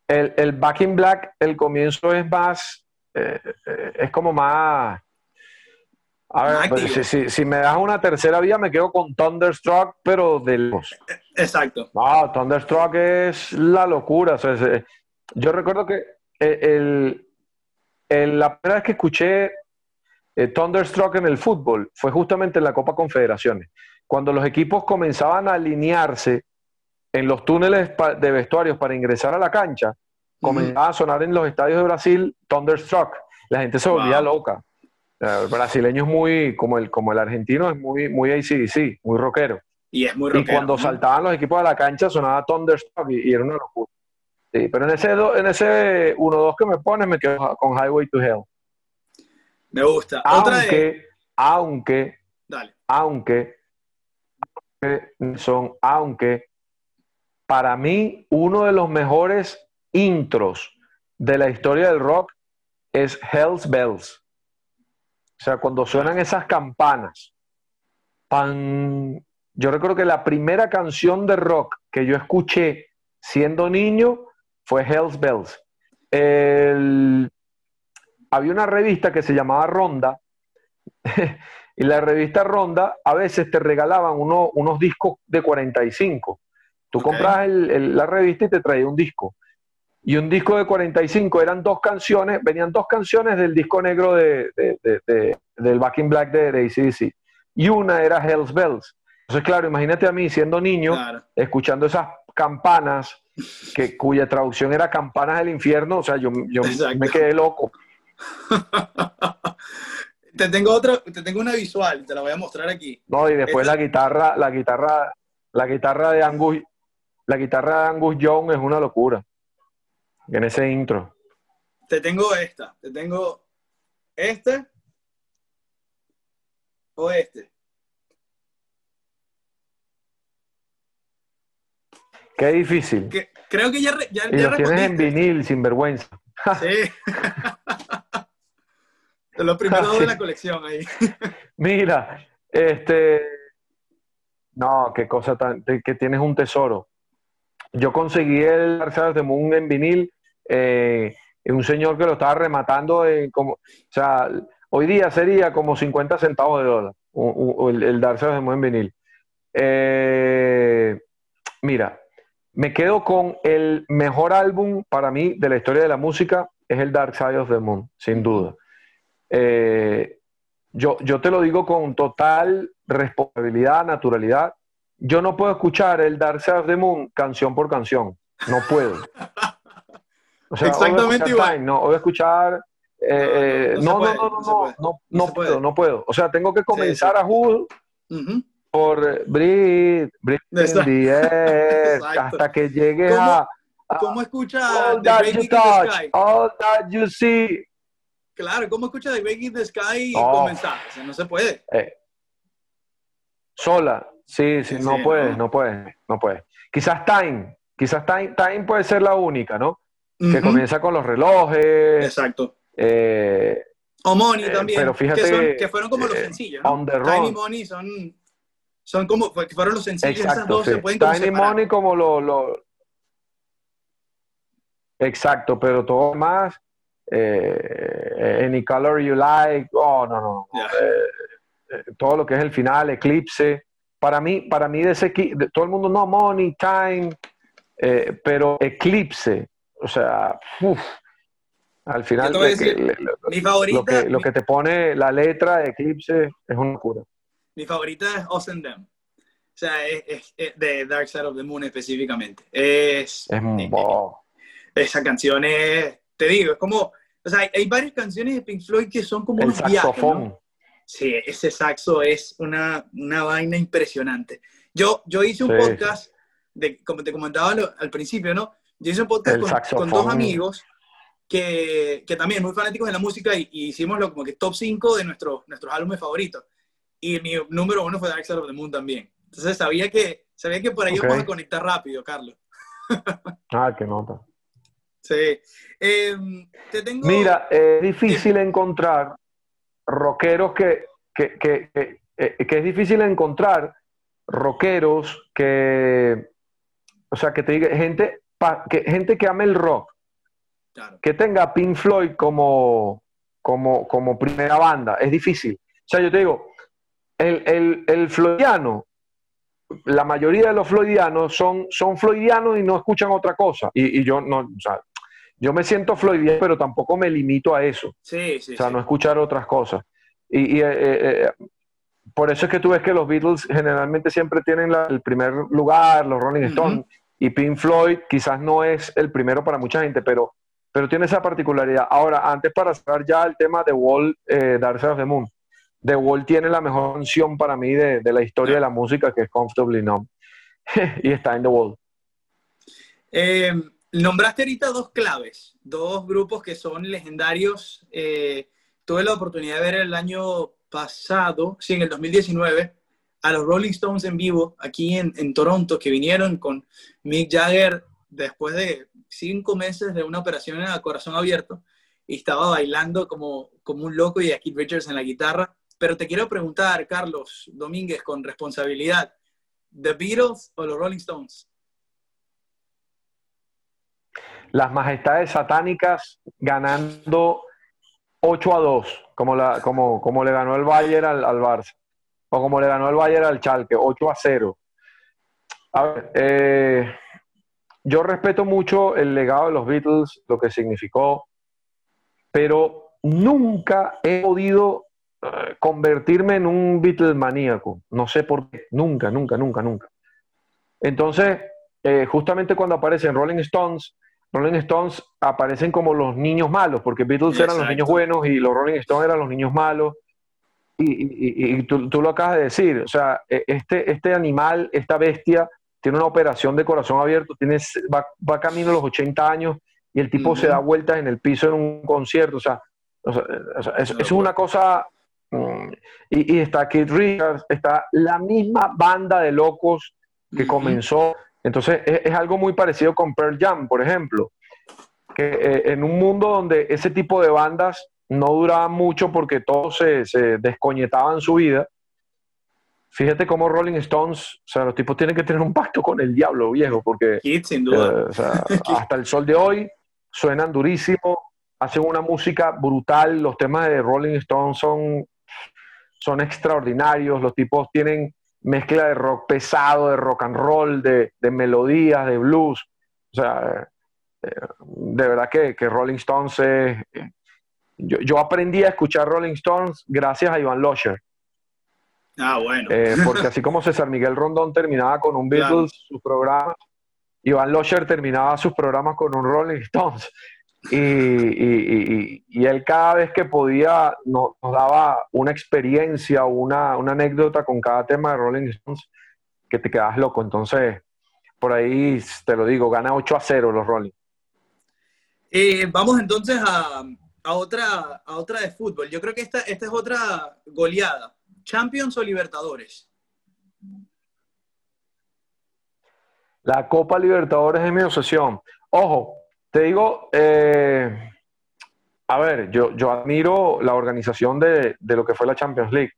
el, el Back in Black, el comienzo es más, eh, eh, es como más... A ver, pues, si, si, si, me das una tercera vía, me quedo con Thunderstruck, pero de lejos. Exacto. No, Thunderstruck es la locura. O sea, yo recuerdo que el, el, la primera vez que escuché eh, Thunderstruck en el fútbol fue justamente en la Copa Confederaciones, cuando los equipos comenzaban a alinearse en los túneles de vestuarios para ingresar a la cancha, comenzaba a sonar en los estadios de Brasil Thunderstruck. La gente se volvía wow. loca. El brasileño es muy, como el, como el argentino, es muy, muy ACDC, muy rockero. Y es muy rockero. Y cuando saltaban los equipos a la cancha sonaba Thunderstruck y, y era una locura. Sí, pero en ese, en ese 1-2 que me pones me quedo con Highway to Hell. Me gusta. Aunque, Otra de... aunque, Dale. aunque, son, aunque, para mí, uno de los mejores intros de la historia del rock es Hell's Bells. O sea, cuando suenan esas campanas. Pan... Yo recuerdo que la primera canción de rock que yo escuché siendo niño fue Hell's Bells. El... Había una revista que se llamaba Ronda y la revista Ronda a veces te regalaban uno, unos discos de 45. Tú okay. comprabas el, el, la revista y te traía un disco. Y un disco de 45 eran dos canciones, venían dos canciones del disco negro de, de, de, del Back in Black de, de ACDC. Y una era Hell's Bells. Entonces, claro, imagínate a mí siendo niño, claro. escuchando esas campanas, que, cuya traducción era campanas del infierno, o sea, yo, yo me quedé loco. te tengo otra, te tengo una visual, te la voy a mostrar aquí. No, y después Esta... la guitarra, la guitarra, la guitarra de Angus, la guitarra de Angus Young es una locura. En ese intro. Te tengo esta, te tengo este o este. Qué difícil. Que, creo que ya, ya, y ya lo tienes en vinil, sin vergüenza. Sí. de los primeros sí. de la colección ahí. Mira, este. No, qué cosa tan. que tienes un tesoro. Yo conseguí el Dark the Moon en vinil. Eh, un señor que lo estaba rematando en como. O sea, hoy día sería como 50 centavos de dólar. el, el Dark Side of the Moon en vinil. Eh, mira, me quedo con el mejor álbum para mí de la historia de la música, es el Dark Side of the Moon, sin duda. Eh, yo, yo te lo digo con total responsabilidad, naturalidad. Yo no puedo escuchar el Dark Side of the Moon canción por canción. No puedo. O sea, Exactamente igual. Time, no, voy a escuchar. Eh, no, no, no, no, no, no, no, puedo, no puedo. O sea, tengo que comenzar sí, sí. a Hood. Uh -huh por the air, hasta que llegue ¿Cómo, a, a, ¿Cómo escucha all that you touch, all that you see? Claro, ¿cómo escucha The Breaking the Sky y oh. comenzar? O sea, no se puede. Eh. Sola, sí, sí, sí no sí, puede, no. no puede, no puede. Quizás Time, quizás Time, Time puede ser la única, ¿no? Uh -huh. Que comienza con los relojes. Exacto. Eh, o Money también. Pero fíjate, que, son, que fueron como los eh, sencillos. ¿no? On the Time y Money son son como, fueron los sencillos, Exacto, esas dos sí. se pueden Tiny Money como lo, lo, Exacto, pero todo más, eh, Any Color You Like, oh, no, no, yeah. eh, todo lo que es el final, Eclipse, para mí, para mí de ese, de, todo el mundo, no, Money, Time, eh, pero Eclipse, o sea, uf, al final, decir, que, mi favorita, lo, que, lo que te pone la letra de Eclipse es una cura. Mi favorita es Us and Them. O sea, es, de Dark Side of the Moon específicamente. Es, es eh, esa canción es, te digo, es como, o sea, hay, varias canciones de Pink Floyd que son como El saxofón. Sí, ese saxo es una, una vaina impresionante. Yo, yo hice un podcast, de, como te comentaba al principio, ¿no? Yo hice un podcast con, dos amigos que, que, también muy fanáticos de la música y, hicimos lo, como que top 5 de nuestros, nuestros álbumes favoritos. Y mi número uno fue Dark Side of the Moon también. Entonces sabía que, sabía que por ahí vamos a conectar rápido, Carlos. ah, qué nota. Sí. Em, te tengo... Mira, es difícil encontrar rockeros que, que, que, eh, que, es difícil encontrar rockeros que, o sea, que te diga, gente, que, gente que ame el rock, que tenga Pink Floyd como, como, como primera banda, es difícil. O sea, yo te digo, el, el, el floydiano, la mayoría de los floydianos son, son floydianos y no escuchan otra cosa. Y, y yo no, o sea, yo me siento floydiano, pero tampoco me limito a eso. Sí, sí. O sea, no escuchar otras cosas. Y, eh, eh, eh, por eso es que tú ves que los Beatles generalmente siempre tienen el primer lugar, los Rolling Stones, y Pink Floyd quizás no es el primero para mucha gente, pero, pero tiene esa particularidad. Ahora, antes para cerrar ya el tema de Wall, eh, Dark of the Moon, The Wall tiene la mejor canción para mí de, de la historia de la música, que es Comfortably Numb, y está en The Wall. Eh, Nombraste ahorita dos claves, dos grupos que son legendarios. Eh, tuve la oportunidad de ver el año pasado, sí, en el 2019, a los Rolling Stones en vivo aquí en, en Toronto, que vinieron con Mick Jagger después de cinco meses de una operación a corazón abierto y estaba bailando como, como un loco y a Keith Richards en la guitarra. Pero te quiero preguntar, Carlos Domínguez, con responsabilidad, ¿The Beatles o los Rolling Stones? las majestades satánicas ganando 8 a 2, como, la, como, como le ganó el Bayern al, al, Barça, o como le ganó el Bayern al Chalke, 8 a 0. A ver, eh, yo respeto mucho el legado de los Beatles, lo que significó, pero nunca he podido uh, convertirme en un Beatles maníaco. No sé por qué, nunca, nunca, nunca, nunca. Entonces, eh, justamente cuando aparecen Rolling Stones, Rolling Stones aparecen como los niños malos, porque Beatles eran los niños buenos y los Rolling Stones eran los niños malos. Y, tú, lo acabas de decir, o sea, e, este, este animal, esta bestia, tiene una operación de corazón abierto, tiene, va, camino a los 80 años y el tipo se da vueltas en el piso en un concierto, o sea, es, una cosa... Mm, y, está Keith Richards, está la misma banda de locos que comenzó entonces es, algo muy parecido con Pearl Jam, por ejemplo, que eh, en un mundo donde ese tipo de bandas no duraban mucho porque todos se, se descoñetaban su vida, fíjate cómo Rolling Stones, o sea, los tipos tienen que tener un pacto con el diablo, viejo, porque sin duda. Eh, hasta el sol de hoy suenan durísimo, hacen una música brutal, los temas de Rolling Stones son, son extraordinarios, los tipos tienen mezcla de rock pesado, de rock and roll, de, melodías, de blues. O sea, eh, de verdad que, Rolling Stones es... Eh, yo, aprendí a escuchar Rolling Stones gracias a Iván Losher. Ah, bueno. Eh, porque así como César Miguel Rondón terminaba con un Beatles, su programa, Iván Losher terminaba sus programas con un Rolling Stones. Y, y, él cada vez que podía nos, daba una experiencia una, una, anécdota con cada tema de Rolling Stones que te quedas loco. Entonces, por ahí te lo digo, gana 8 a 0 los Rolling. Eh, vamos entonces a, a, otra, a otra de fútbol. Yo creo que esta, esta es otra goleada. ¿Champions o Libertadores? La Copa Libertadores es mi obsesión. Ojo, te digo, eh, a ver, yo, yo admiro la organización de, lo que fue la Champions League.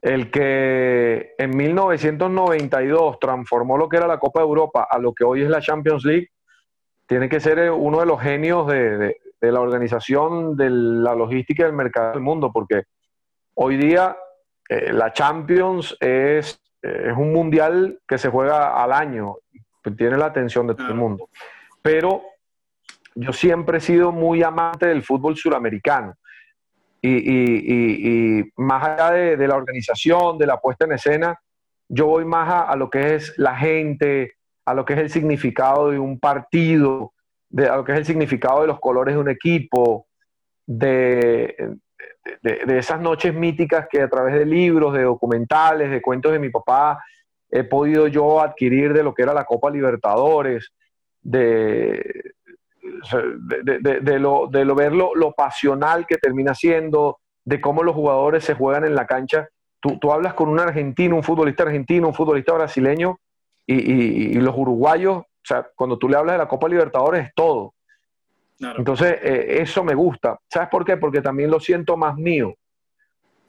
El que en 1992 transformó lo que era la Copa de Europa a lo que hoy es la Champions League, tiene que ser uno de los genios de, la organización de la logística del mercado del mundo, porque hoy día eh, la Champions es, es un mundial que se juega al año, tiene la atención de todo el mundo pero yo siempre he sido muy amante del fútbol suramericano. y, más allá de, la organización, de la puesta en escena, yo voy más a, lo que es la gente, a lo que es el significado de un partido, de, lo que es el significado de los colores de un equipo, de, de, esas noches míticas que a través de libros, de documentales, de cuentos de mi papá, he podido yo adquirir de lo que era la Copa Libertadores, de, de, lo, de lo, ver lo, pasional que termina siendo, de cómo los jugadores se juegan en la cancha. Tú, tú hablas con un argentino, un futbolista argentino, un futbolista brasileño y, los uruguayos, o sea, cuando tú le hablas de la Copa Libertadores es todo. Entonces, eh, eso me gusta. ¿Sabes por qué? Porque también lo siento más mío.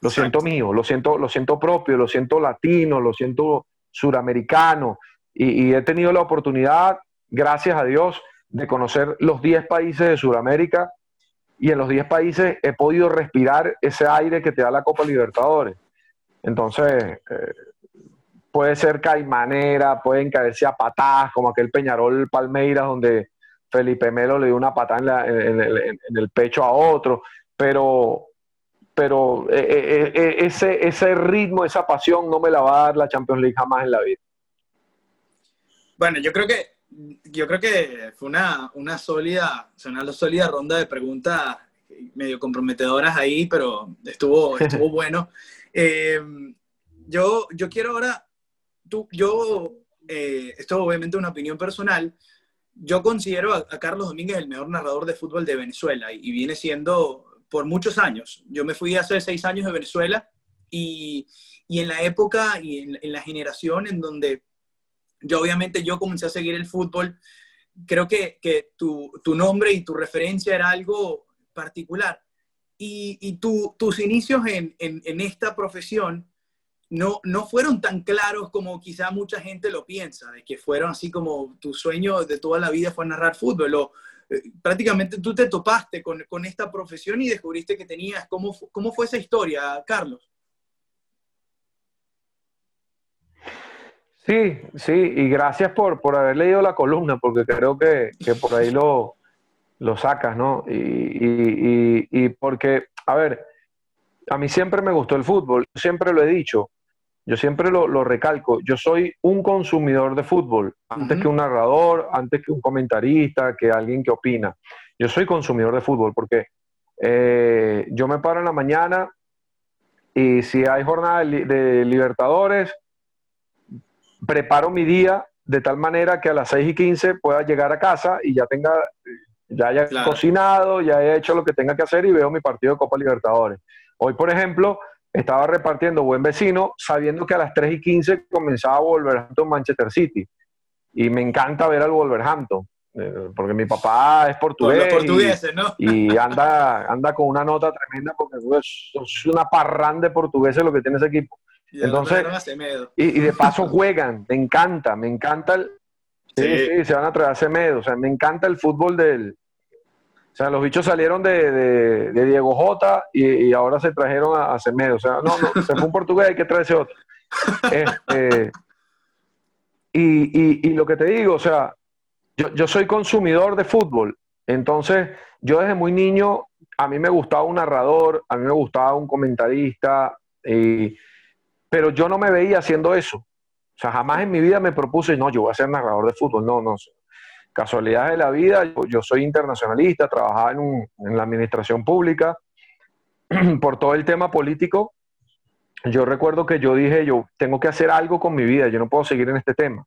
Lo siento mío, lo siento, lo siento propio, lo siento latino, lo siento suramericano. Y, he tenido la oportunidad, gracias a Dios, de conocer los 10 países de Sudamérica. Y en los 10 países he podido respirar ese aire que te da la Copa Libertadores. Entonces, eh, puede ser caimanera, pueden caerse a patadas, como aquel Peñarol Palmeiras, donde Felipe Melo le dio una patada en, el pecho a otro, pero, pero eh, eh, eh, ese, ese ritmo, esa pasión no me la va a dar la Champions League jamás en la vida. Bueno, yo creo que, yo creo que fue una, una sólida, una sólida ronda de preguntas medio comprometedoras ahí, pero estuvo, estuvo bueno. yo, yo quiero ahora, tú, yo, esto obviamente es una opinión personal, yo considero a, Carlos Domínguez el mejor narrador de fútbol de Venezuela y, viene siendo por muchos años. Yo me fui hace seis años de Venezuela y, en la época y en, la generación en donde yo obviamente yo comencé a seguir el fútbol, creo que, tu, nombre y tu referencia era algo particular. Y, tus inicios en, en esta profesión no, no fueron tan claros como quizá mucha gente lo piensa, de que fueron así como tu sueño de toda la vida fue narrar fútbol. O, eh, prácticamente tú te topaste con, esta profesión y descubriste que tenías. ¿Cómo, cómo fue esa historia, Carlos? Sí, sí, y gracias por, por haber leído la columna, porque creo que, por ahí lo, lo sacas, ¿no? Y, y, porque, a ver, a mí siempre me gustó el fútbol, siempre lo he dicho, yo siempre lo, recalco, yo soy un consumidor de fútbol, antes que un narrador, antes que un comentarista, que alguien que opina. Yo soy consumidor de fútbol porque eh, yo me paro en la mañana y si hay jornada de, Libertadores, preparo mi día de tal manera que a las 6 y 15 pueda llegar a casa y ya tenga, ya haya cocinado, ya haya hecho lo que tenga que hacer y veo mi partido de Copa Libertadores. Hoy, por ejemplo, estaba repartiendo buen vecino, sabiendo que a las 3 y 15 comenzaba Wolverhampton Manchester City. Y me encanta ver al Wolverhampton, eh, porque mi papá es portugués. y, anda, anda con una nota tremenda, porque es una parranda de portugueses lo que tiene ese equipo. Y Entonces, y, de paso juegan, me encanta, me encanta el. Sí, sí, se van a traer a Semedo. O sea, me encanta el fútbol del, o sea, los bichos salieron de, Diego Jota y, ahora se trajeron a, Semedo. O sea, no, no, se fue un portugués, hay que traerse otro. Este, y, lo que te digo, o sea, yo, soy consumidor de fútbol. Entonces, yo desde muy niño, a mí me gustaba un narrador, a mí me gustaba un comentarista, pero yo no me veía haciendo eso. O sea, jamás en mi vida me propuse, no, yo voy a ser narrador de fútbol. No, no casualidades de la vida, yo, soy internacionalista, trabajaba en, la administración pública, por todo el tema político, yo recuerdo que yo dije, yo tengo que hacer algo con mi vida, yo no puedo seguir en este tema.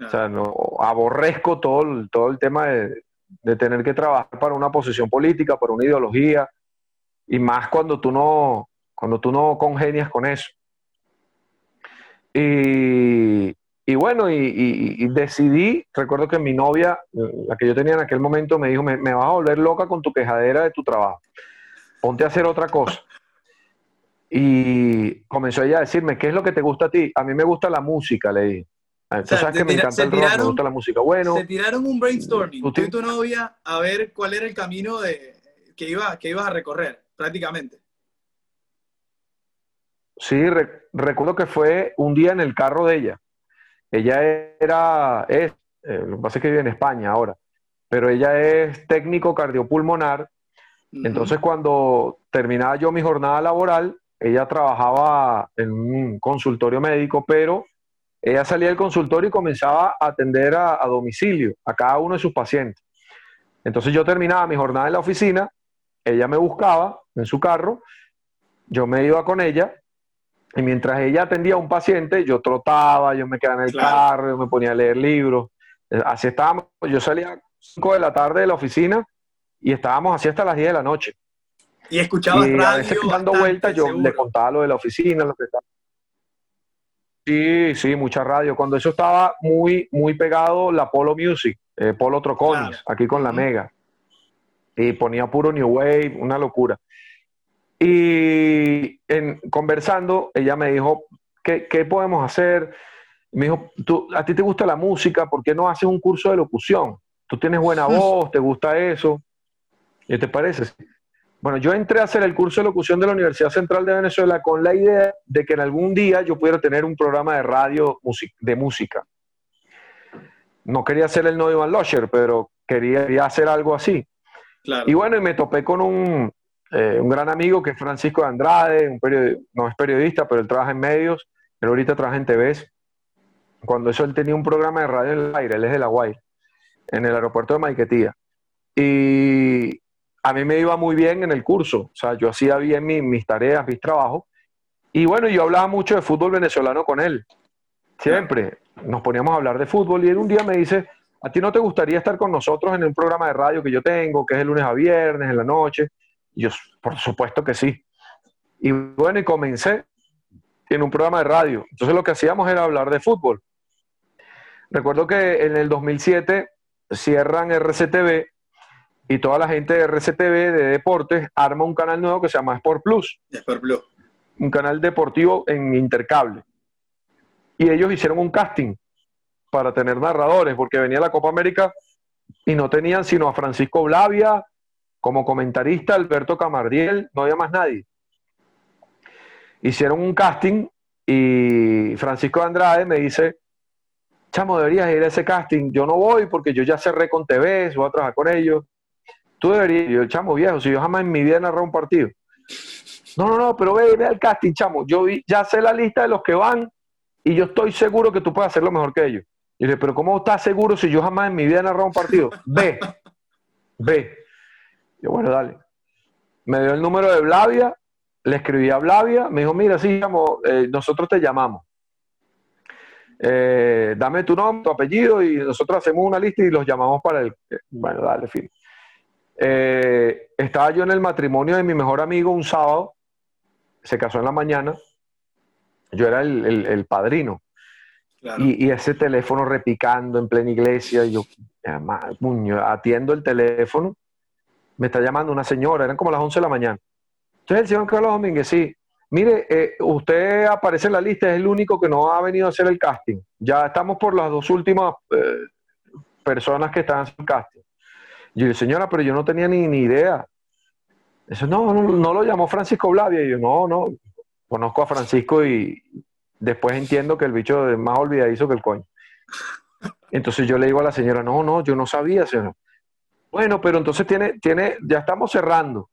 O sea, no, aborrezco todo el, todo el tema de, de, tener que trabajar para una posición política, para una ideología, y más cuando tú no, cuando tú no congenias con eso. Y, y bueno, y, decidí, recuerdo que mi novia, la que yo tenía en aquel momento, me dijo, me, vas a volver loca con tu quejadera de tu trabajo, ponte a hacer otra cosa. Y comenzó ella a decirme, ¿qué es lo que te gusta a ti? A mí me gusta la música, le dije. sabes que me encanta el rock, me gusta la música. Bueno. Se tiraron un brainstorming, tú y tu novia, a ver cuál era el camino de, que, iba, que ibas a recorrer, prácticamente. Sí, recuerdo que fue un día en el carro de ella ella era, es, eh, lo que pasa es que vive en España ahora, pero ella es técnico cardiopulmonar Entonces, cuando terminaba yo mi jornada laboral, ella trabajaba en un consultorio médico, pero ella salía del consultorio y comenzaba a atender a, domicilio a cada uno de sus pacientes. Entonces yo terminaba mi jornada en la oficina, ella me buscaba en su carro, yo me iba con ella y mientras ella atendía a un paciente, yo trotaba, yo me quedaba en el carro, yo me ponía a leer libros. Así estábamos, yo salía a 5 de la tarde de la oficina y estábamos así hasta las 10 de la noche. Y escuchaba radio. A veces dando vueltas yo le contaba lo de la oficina, lo que estaba. Sí, sí, mucha radio. Cuando eso estaba muy, muy pegado, la Polo Music, eh, Polo Troconis, aquí con la Mega. Y ponía puro New Wave, una locura. Y en, conversando, ella me dijo, ¿qué, ¿qué, podemos hacer? Me dijo, ¿tú, ¿a ti te gusta la música? ¿Por qué no haces un curso de locución? Tú tienes buena voz, te gusta eso. ¿Qué te parece? Bueno, yo entré a hacer el curso de locución de la Universidad Central de Venezuela con la idea de que en algún día yo pudiera tener un programa de radio de música. No quería ser el no Iván Losher, pero quería, hacer algo así. Y bueno, y me topé con un, eh, un gran amigo que es Francisco de Andrade, un no es periodista, pero él trabaja en medios, él ahorita trabaja en TVs. Cuando eso él tenía un programa de radio en el aire, él es de La Guay, en el aeropuerto de Maiquetía. Y a mí me iba muy bien en el curso, o sea, yo hacía bien mis tareas, mis trabajos. Y bueno, yo hablaba mucho de fútbol venezolano con él, siempre. Nos poníamos a hablar de fútbol y él un día me dice, ¿a ti no te gustaría estar con nosotros en un programa de radio que yo tengo, que es el lunes a viernes, en la noche? Yo, por supuesto que sí. Y bueno, y comencé en un programa de radio. Entonces lo que hacíamos era hablar de fútbol. Recuerdo que en el 2007 cierran RCTV y toda la gente de RCTV de deportes arma un canal nuevo que se llama Sport Plus. Sport Plus. Un canal deportivo en intercable. Y ellos hicieron un casting para tener narradores, porque venía la Copa América y no tenían sino a Francisco Blavia, como comentarista, Alberto Camardiel, no había más nadie. Hicieron un casting y Francisco Andrade me dice, chamo, deberías ir a ese casting. Yo no voy porque yo ya cerré con TV, voy a trabajar con ellos. Tú deberías, yo, chamo viejo, si yo jamás en mi vida he un partido. No, no, no, pero ve, ve al casting, chamo. Yo ya sé la lista de los que van y yo estoy seguro que tú puedes hacerlo mejor que ellos. Y le pero ¿cómo estás seguro si yo jamás en mi vida he narrado un partido? Ve, ve. Yo, bueno, dale. Me dio el número de Blavia, le escribí a Blavia, me dijo, mira, sí, chamo, eh, nosotros te llamamos. Eh, dame tu nombre, tu apellido y nosotros hacemos una lista y los llamamos para el... Bueno, dale, fin. Eh, estaba yo en el matrimonio de mi mejor amigo un sábado, se casó en la mañana, yo era el, padrino. Y, ese teléfono repicando en plena iglesia, yo atiendo el teléfono, me está llamando una señora, eran como las 11 de la mañana. Entonces el señor Carlos Domínguez, sí, mire, eh, usted aparece en la lista, es el único que no ha venido a hacer el casting. Ya estamos por las dos últimas eh, personas que están haciendo el casting. Yo dije, señora, pero yo no tenía ni, ni idea. Eso no, no, lo llamó Francisco Blavia. Y yo, no, no, conozco a Francisco y después entiendo que el bicho es más olvidadizo que el coño. Entonces yo le digo a la señora, no, no, yo no sabía, señora. Bueno, pero entonces tiene, tiene, ya estamos cerrando.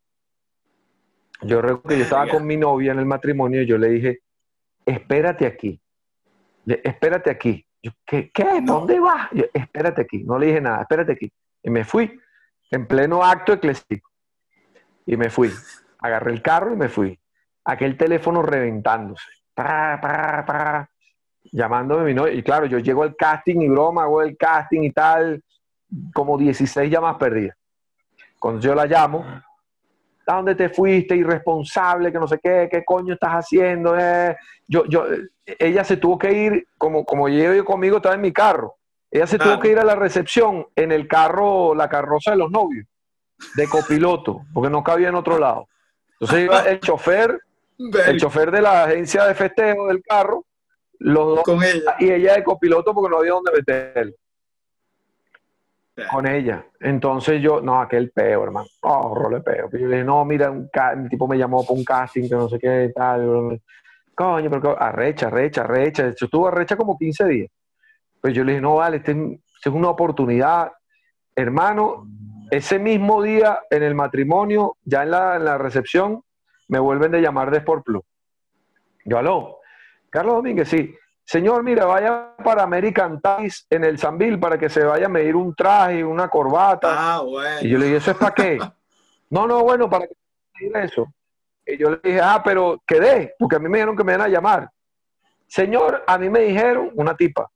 Yo recuerdo que yo estaba con mi novia en el matrimonio y yo le dije, espérate aquí, espérate aquí. Yo, ¿qué? ¿Qué? ¿Dónde vas? espérate aquí. No le dije nada, espérate aquí. Y me fui en pleno acto eclesiástico. Y me fui. Agarré el carro y me fui. Aquel teléfono reventándose. llamándome mi novia. Y claro, yo llego al casting y broma, hago el casting y tal. Como 16 llamadas perdidas. Cuando yo la llamo, ¿a dónde te fuiste? Irresponsable, que no sé qué, ¿qué coño estás haciendo? Eh, yo, yo, ella se tuvo que ir, como, como yo conmigo, estaba en mi carro. Ella se tuvo que ir a la recepción en el carro, la carroza de los novios, de copiloto, porque no cabía en otro lado. Entonces iba el chofer, el chofer de la agencia de festejo del carro, los dos, con ella. y ella de copiloto porque no había dónde meterlo. Con ella. Entonces yo, no, aquel peo, hermano. Oh, role peo. Yo le dije, no, mira, un tipo me llamó para un casting, que no sé qué, tal. Coño, pero arrecha, arrecha, arrecha. Yo estuve arrecha como 15 días. Pues yo le dije, no, vale, esta es una oportunidad. Hermano, Ese mismo día, en el matrimonio, ya en la, en la recepción, me vuelven de llamar de Sport Plus. Yo, aló, Carlos Domínguez, sí. Señor, mira, vaya para American Ties en el Sanville para que se vaya a medir un traje, una corbata. Ah, bueno. Y yo le dije, ¿eso es para qué? no, no, bueno, para que diga eso. Y yo le dije, ah, pero quedé, porque a mí me dijeron que me iban a llamar. Señor, a mí me dijeron, una tipa,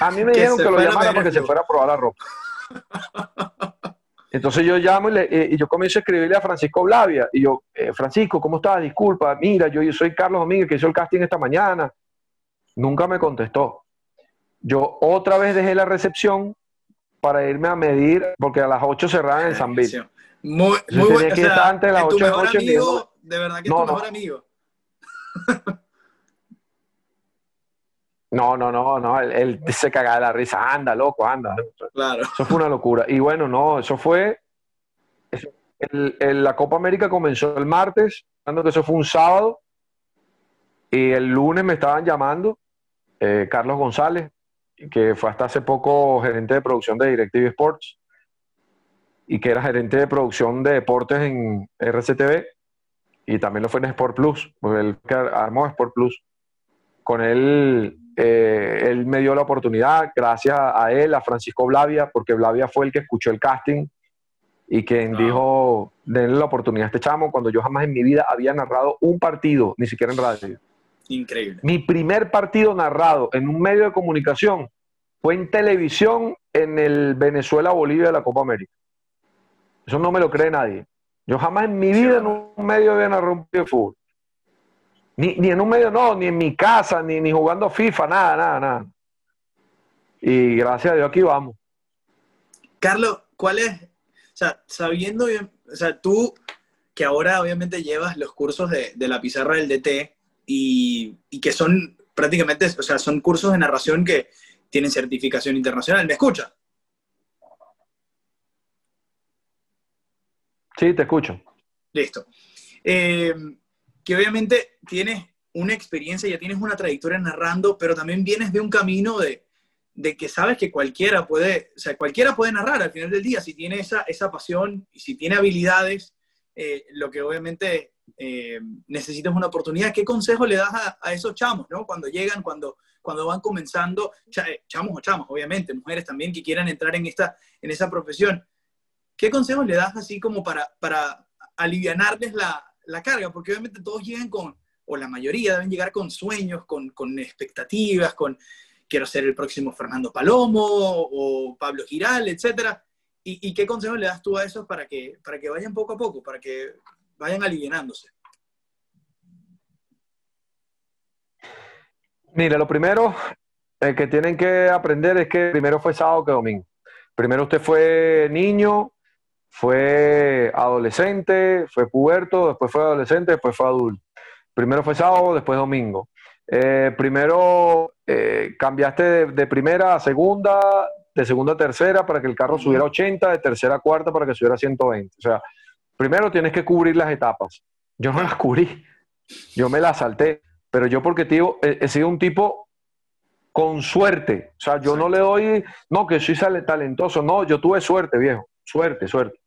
a mí me dijeron que lo llamara medir para que se fuera a probar la ropa. Entonces yo llamo y, le- y yo comienzo a escribirle a Francisco Blavia. Y yo, eh, Francisco, ¿cómo estás? Disculpa, mira, yo, yo soy Carlos Domínguez, que hizo el casting esta mañana. Nunca me contestó. Yo otra vez dejé la recepción para irme a medir, porque a las 8 cerraban en San Bill. Muy, muy bueno. O sea, antes de las es tu ocho de la mejor amigo, de verdad que es No, tu no. mejor amigo. No, no, no, no, él, él se cagaba de la risa, anda, loco, anda. Claro. Eso fue una locura. Y bueno, no, eso fue. eso- el- el- la Copa América comenzó el martes, dando que eso fue un sábado. Y el lunes me estaban llamando eh, Carlos González, que fue hasta hace poco gerente de producción de Directive Sports y que era gerente de producción de deportes en RCTV y también lo fue en Sport Plus, porque él que armó Sport Plus. Con él, eh, él me dio la oportunidad, gracias a él, a Francisco Blavia, porque Blavia fue el que escuchó el casting y quien Ah. dijo, denle la oportunidad a este chamo, cuando yo jamás en mi vida había narrado un partido, ni siquiera en radio. Increíble. Mi primer partido narrado en un medio de comunicación fue en televisión en el Venezuela-Bolivia de la Copa América. Eso no me lo cree nadie. Yo jamás en mi vida en un medio había narrado un partido de fútbol. Ni, ni en un medio, no, ni en mi casa, ni, ni jugando FIFA, nada, nada, nada. Y gracias a Dios aquí vamos. Carlos, ¿cuál es? O sea, sabiendo bien, o sea, tú que ahora obviamente llevas los cursos de, de la pizarra del DT y, y que son prácticamente, o sea, son cursos de narración que tienen certificación internacional. ¿Me escucha? Sí, te escucho. Listo. Eh, que obviamente tienes una experiencia, ya tienes una trayectoria narrando, pero también vienes de un camino de, de que sabes que cualquiera puede, o sea, cualquiera puede narrar al final del día, si tiene esa, esa pasión y si tiene habilidades, eh, lo que obviamente eh, necesitas una oportunidad. ¿Qué consejo le das a, a esos chamos, ¿no? Cuando llegan, cuando, cuando van comenzando, eh, chamos o chamos, obviamente, mujeres también que quieran entrar en, esta, en esa profesión. ¿Qué consejos le das así como para, para alivianarles la, la carga? Porque obviamente todos llegan con, o la mayoría deben llegar con sueños, con, con expectativas, con quiero ser el próximo Fernando Palomo o Pablo Giral, etcétera. ¿Y, y qué consejos le das tú a esos para que, para que vayan poco a poco, para que vayan alivianándose? Mira, lo primero eh, que tienen que aprender es que primero fue sábado que domingo. Primero usted fue niño, fue adolescente, fue puberto, después fue adolescente, después fue adulto. Primero fue sábado, después domingo. Eh, primero eh, cambiaste de, de primera a segunda, de segunda a tercera para que el carro subiera a 80, de tercera a cuarta para que subiera a 120. O sea, primero tienes que cubrir las etapas. Yo no las cubrí, yo me las salté, pero yo porque tío, he, he sido un tipo con suerte. O sea, yo no le doy, no, que soy talentoso, no, yo tuve suerte, viejo, suerte, suerte.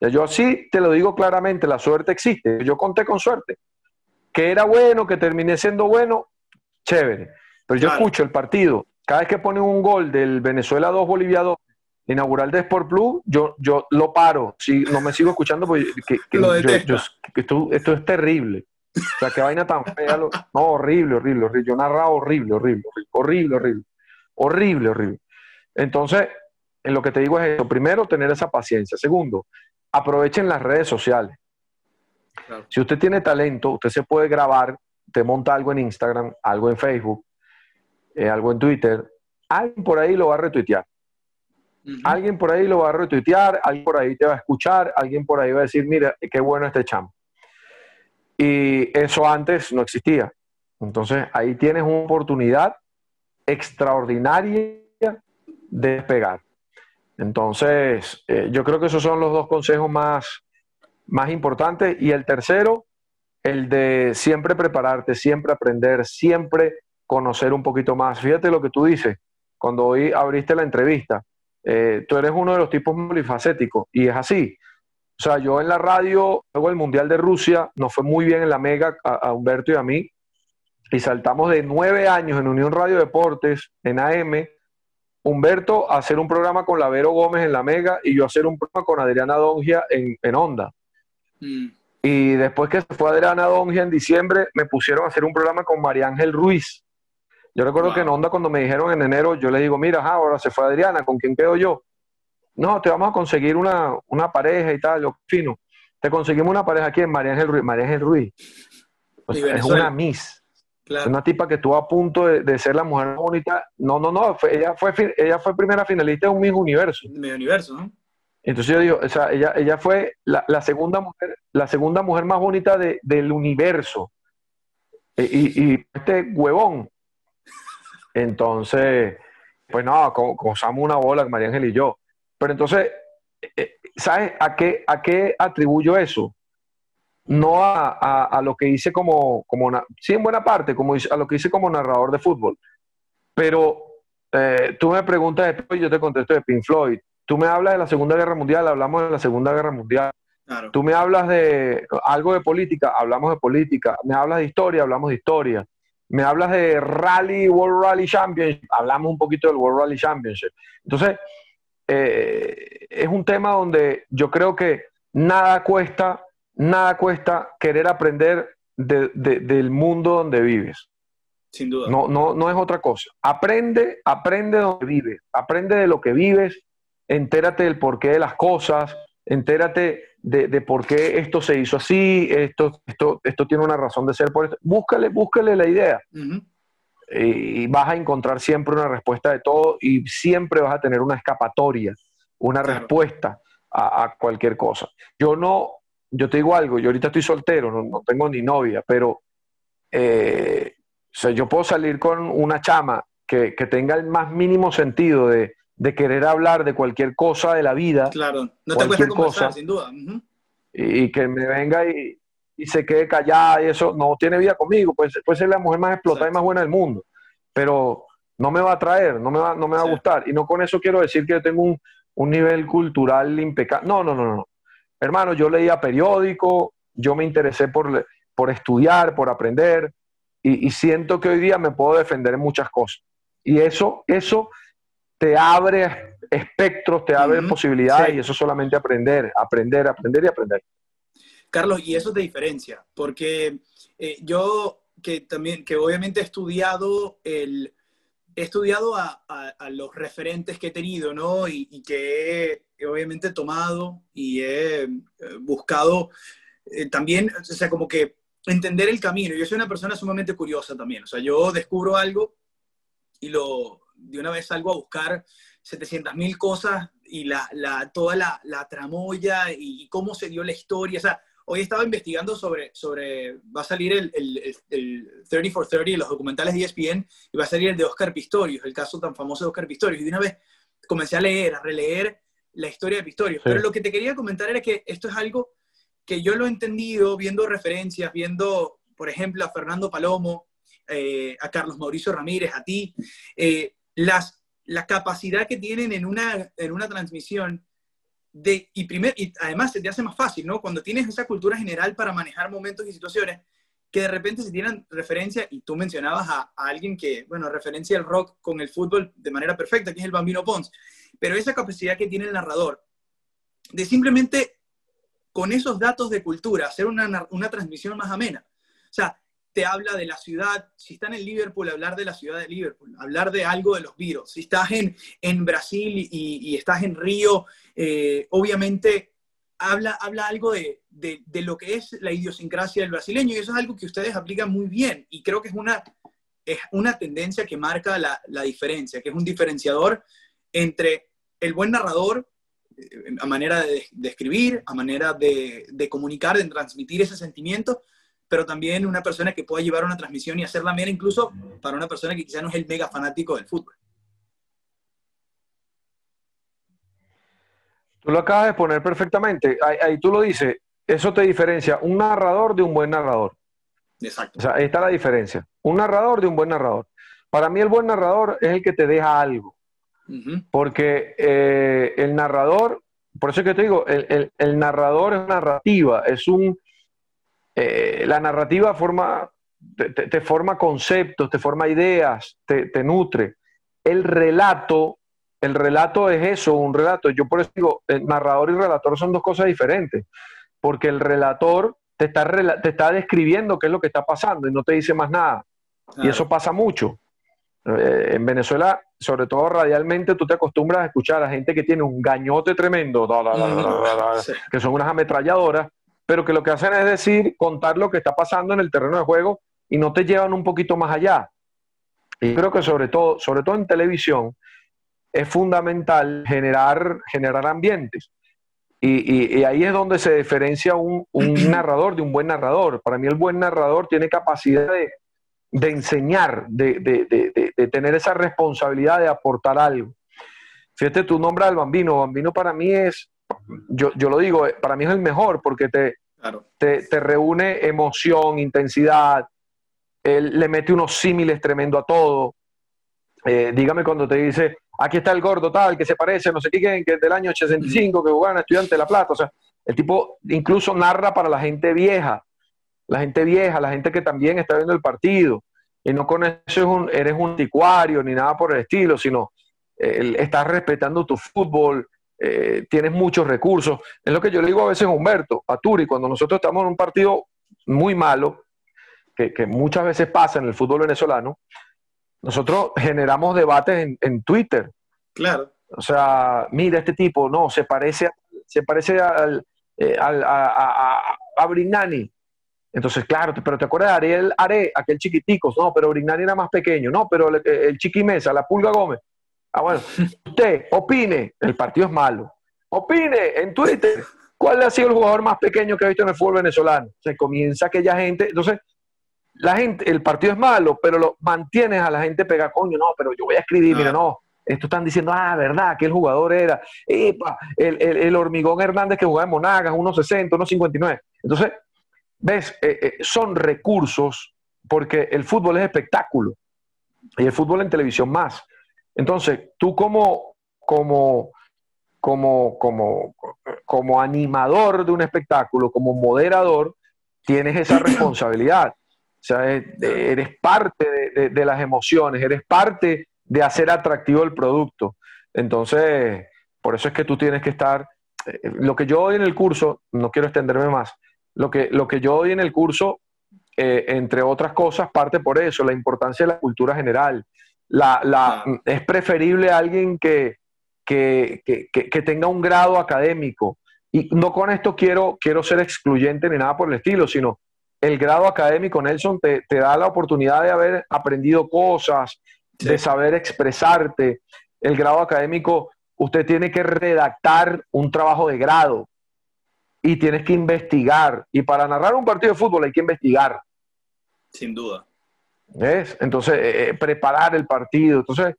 Yo sí te lo digo claramente, la suerte existe, yo conté con suerte. Que era bueno, que terminé siendo bueno, chévere. Pero yo Claro. escucho el partido, cada vez que ponen un gol del Venezuela 2, Bolivia 2, inaugural de Sport Plus, yo, yo lo paro, si no me sigo escuchando, porque que, que Lo yo- esto, esto es terrible. O sea, qué vaina tan fea. lo- no, horrible, horrible, horrible. Yo narraba horrible, horrible, horrible, horrible, horrible, horrible. Entonces, en lo que te digo es eso. Primero, tener esa paciencia. Segundo, aprovechen las redes sociales. Claro. Si usted tiene talento, usted se puede grabar, te monta algo en Instagram, algo en Facebook, eh, algo en Twitter. Alguien por ahí lo va a retuitear. Alguien por ahí lo va a retuitear, alguien por ahí te va a escuchar, alguien por ahí va a decir, mira, qué bueno este chamo. Y eso antes no existía. Entonces ahí tienes una oportunidad extraordinaria de despegar. Entonces, eh, yo creo que esos son los dos consejos más, más importantes. Y el tercero, el de siempre prepararte, siempre aprender, siempre conocer un poquito más. Fíjate lo que tú dices, cuando hoy abriste la entrevista, eh, tú eres uno de los tipos multifacéticos y es así. O sea, yo en la radio, luego el Mundial de Rusia, nos fue muy bien en la Mega a, Humberto y a mí, y saltamos de nueve años en Unión Radio Deportes, en AM, Humberto a hacer un programa con Lavero Gómez en la Mega y yo a hacer un programa con Adriana Dongia en, en Onda. Mm. Y después que se fue Adriana Dongia en diciembre, me pusieron a hacer un programa con María Ángel Ruiz. Yo recuerdo que en Onda cuando me dijeron en enero, yo le digo, mira, ahora se fue Adriana, ¿con quién quedo yo? No, te vamos a conseguir una, pareja y tal, lo fino. Te conseguimos una pareja aquí en María Ángel Ruiz. María Ángel Ruiz. es una Miss. Una tipa que estuvo a punto de, ser la mujer bonita. No, no, no. ella, fue, ella fue primera finalista de un Miss Universo. Miss Universo, ¿no? Entonces yo digo, o sea, ella, ella fue la, segunda mujer, la segunda mujer más bonita del universo. E, y, y, este huevón. Entonces, pues no, gozamos una bola, María Ángel y yo. Pero entonces, eh, ¿sabes a qué, a qué atribuyo eso? No a, lo que hice como, como, sí en buena parte, como a lo que hice como narrador de fútbol. Pero eh, tú me preguntas y yo te contesto de Pink Floyd Tú me hablas de la Segunda Guerra Mundial, hablamos de la Segunda Guerra Mundial. Tú me hablas de algo de política, hablamos de política. Me hablas de historia, hablamos de historia. Me hablas de Rally, World Rally Championship, hablamos un poquito del World Rally Championship. Entonces, eh, es un tema donde yo creo que nada cuesta, nada cuesta querer aprender del mundo donde vives. Sin duda. No, no, no es otra cosa. Aprende, aprende donde vives, aprende de lo que vives entérate del porqué de las cosas, entérate de, por qué esto se hizo así, esto, esto, esto tiene una razón de ser por esto. Búscale, búscale la idea. y vas a encontrar siempre una respuesta de todo y siempre vas a tener una escapatoria, una respuesta a, cualquier cosa. Yo no, yo te digo algo, yo ahorita estoy soltero, no, tengo ni novia, pero eh, yo puedo salir con una chama que, que tenga el más mínimo sentido de, de querer hablar de cualquier cosa de la vida. Claro, no te cuesta cosa, sin duda. y, que me venga y, se quede callada y eso, no tiene vida conmigo, puede ser, puede ser la mujer más explotada y más buena del mundo, pero no me va a atraer, no me va, no me va a gustar. Y no con eso quiero decir que yo tengo un, nivel cultural impecable. No, no, no, no. Hermano, yo leía periódico, yo me interesé por, por estudiar, por aprender, y, y siento que hoy día me puedo defender en muchas cosas. Y eso, eso te abre espectros, te abre posibilidades y eso solamente aprender, aprender, aprender y aprender. Carlos, y eso te diferencia, porque eh, yo que también, que obviamente he estudiado el, he estudiado a, los referentes que he tenido, ¿no? Y, que he, obviamente tomado y he eh, buscado eh, también, o sea, como que entender el camino. Yo soy una persona sumamente curiosa también, o sea, yo descubro algo y lo, de una vez salgo a buscar 700.000 cosas y la, la toda la, la tramoya y, cómo se dio la historia. O sea, hoy estaba investigando sobre, sobre va a salir el, el, el 30 for 30, los documentales de ESPN, y va a salir el de Oscar Pistorius, el caso tan famoso de Oscar Pistorius. Y de una vez comencé a leer, a releer la historia de Pistorius. Pero lo que te quería comentar era que esto es algo que yo lo he entendido viendo referencias, viendo, por ejemplo, a Fernando Palomo, eh, a Carlos Mauricio Ramírez, a ti. Eh, las, la capacidad que tienen en una, en una transmisión de, y, primer, y además se te hace más fácil, ¿no? Cuando tienes esa cultura general para manejar momentos y situaciones, que de repente se tienen referencia, y tú mencionabas a, alguien que, bueno, referencia el rock con el fútbol de manera perfecta, que es el Bambino Pons, pero esa capacidad que tiene el narrador de simplemente con esos datos de cultura hacer una, una transmisión más amena. O sea, te habla de la ciudad, si está en Liverpool, hablar de la ciudad de Liverpool, hablar de algo de los virus. Si estás en, en Brasil y, estás en Río, eh, obviamente habla, habla algo de, de, lo que es la idiosincrasia del brasileño y eso es algo que ustedes aplican muy bien y creo que es una, es una tendencia que marca la, la diferencia, que es un diferenciador entre el buen narrador eh, a manera de, de escribir, a manera de, de comunicar, de transmitir ese sentimiento, pero también una persona que pueda llevar una transmisión y hacerla mera incluso para una persona que quizá no es el mega fanático del fútbol. Tú lo acabas de poner perfectamente. Ahí, tú lo dices. Eso te diferencia un narrador de un buen narrador. Exacto. O sea, ahí está la diferencia. Un narrador de un buen narrador. Para mí el buen narrador es el que te deja algo. Porque eh, el narrador, por eso es que te digo, el, narrador es narrativa, es un... Eh, la narrativa forma, te, forma conceptos, te forma ideas, te, te nutre. El relato el relato es eso, un relato. Yo por eso digo, el narrador y relator son dos cosas diferentes, porque el relator te está, te está describiendo qué es lo que está pasando y no te dice más nada. Y eso pasa mucho. Eh, en Venezuela, sobre todo radialmente, tú te acostumbras a escuchar a gente que tiene un gañote tremendo, que son unas ametralladoras, pero que lo que hacen es decir, contar lo que está pasando en el terreno de juego y no te llevan un poquito más allá. Y creo que sobre todo, sobre todo en televisión, es fundamental generar, generar ambientes. Y, ahí es donde se diferencia un, narrador de un buen narrador. Para mí el buen narrador tiene capacidad de, enseñar, de, tener esa responsabilidad de aportar algo. Fíjate, tu nombre al Bambino. Bambino para mí es, yo, lo digo, para mí es el mejor porque te, te, reúne emoción, intensidad, él le mete unos símiles tremendo a todo. Eh, dígame cuando te dice, aquí está el gordo tal, que se parece, no sé qué, que es del año 85, que jugaba en Estudiante de La Plata. O sea, el tipo incluso narra para la gente vieja, la gente vieja, la gente que también está viendo el partido. Y no con eso eres un anticuario ni nada por el estilo, sino eh, estás respetando tu fútbol, eh, tienes muchos recursos. Es lo que yo le digo a veces a Humberto, a Turi, cuando nosotros estamos en un partido muy malo, que, que muchas veces pasa en el fútbol venezolano, nosotros generamos debates en, Twitter. Claro. O sea, mira, este tipo, no, se parece, se parece al, eh, a, a, Brignani. Entonces, claro, pero te acuerdas de Ariel Are, aquel chiquitico, no, pero Brignani era más pequeño, no, pero el, el Chiquimesa, la Pulga Gómez. Ah, bueno, usted opine, el partido es malo. Opine en Twitter, ¿cuál ha sido el jugador más pequeño que ha visto en el fútbol venezolano? Se comienza aquella gente, entonces la gente, el partido es malo, pero lo mantienes a la gente pega, coño, no, pero yo voy a escribir, mira, no, esto están diciendo, ah, verdad, que el jugador era, epa, el, el, hormigón Hernández que jugaba en Monagas, 1.60, 1.59. Entonces, ves, eh, eh, son recursos porque el fútbol es espectáculo y el fútbol en televisión más. Entonces, tú como, como, como, como, como animador de un espectáculo, como moderador, tienes esa responsabilidad. O sea, eres parte de, las emociones, eres parte de hacer atractivo el producto. Entonces, por eso es que tú tienes que estar, eh, lo que yo doy en el curso, no quiero extenderme más, lo que, lo que yo doy en el curso, eh, entre otras cosas, parte por eso, la importancia de la cultura general. La, Es preferible alguien que, que, que, tenga un grado académico. Y no con esto quiero, quiero ser excluyente ni nada por el estilo, sino el grado académico, Nelson, te, da la oportunidad de haber aprendido cosas, de saber expresarte. El grado académico, usted tiene que redactar un trabajo de grado y tienes que investigar. Y para narrar un partido de fútbol hay que investigar. Sin duda. Entonces, eh, eh, preparar el partido. Entonces,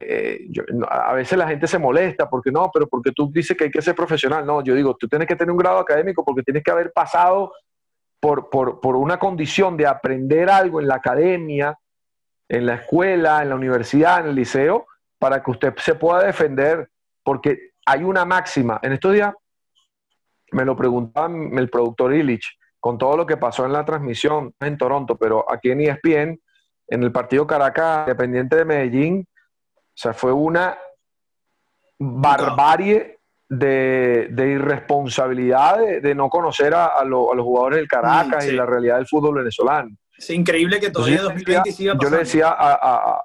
eh, a veces la gente se molesta porque no, pero porque tú dices que hay que ser profesional. No, yo digo, tú tienes que tener un grado académico porque tienes que haber pasado por, una condición de aprender algo en la academia, en la escuela, en la universidad, en el liceo, para que usted se pueda defender, porque hay una máxima. En estos días me lo preguntaba el productor Illich, con todo lo que pasó en la transmisión en Toronto, pero aquí en ESPN, en el partido Caracas, dependiente de Medellín, o sea, fue una barbarie de, irresponsabilidad de, no conocer a, los jugadores del Caracas y la realidad del fútbol venezolano. Es increíble que todavía entonces, 2020 siga Yo le decía a,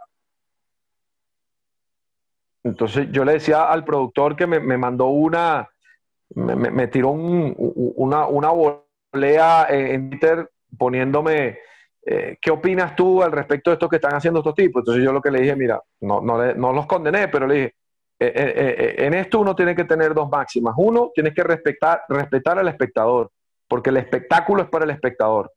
entonces yo le decía al productor que me, mandó una, me, tiró una, una volea en Twitter poniéndome, eh, ¿qué opinas tú al respecto de esto que están haciendo estos tipos? Entonces yo lo que le dije, mira, no, no, no los condené, pero le dije, eh, eh, en esto uno tiene que tener dos máximas. Uno, tienes que respetar, respetar al espectador, porque el espectáculo es para el espectador.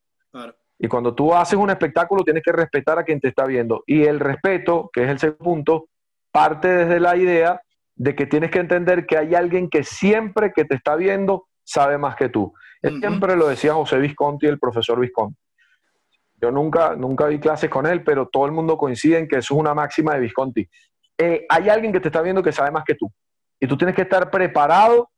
Y cuando tú haces un espectáculo, tienes que respetar a quien te está viendo. Y el respeto, que es el segundo punto, parte desde la idea de que tienes que entender que hay alguien que siempre que te está viendo sabe más que tú. Siempre lo decía José Visconti, el profesor Visconti. Yo nunca, nunca vi clases con él, pero todo el mundo coincide en que eso es una máxima de Visconti eh, hay alguien que te está viendo que sabe más que tú. Y tú tienes que estar preparado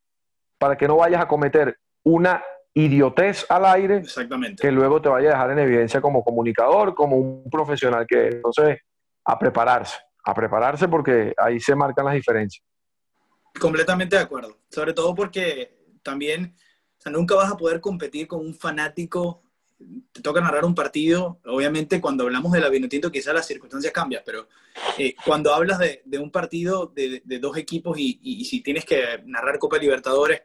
para que no vayas a cometer una idiotez al aire Exactamente. que luego te vaya a dejar en evidencia como comunicador, como un profesional que entonces a prepararse, a prepararse porque ahí se marcan las diferencias. Completamente de acuerdo, sobre todo porque también o sea, nunca vas a poder competir con un fanático. Te toca narrar un partido, obviamente cuando hablamos de la Vinotinto quizás las circunstancias cambian, pero eh, cuando hablas de, de, un partido de, de dos equipos y, si tienes que narrar Copa Libertadores,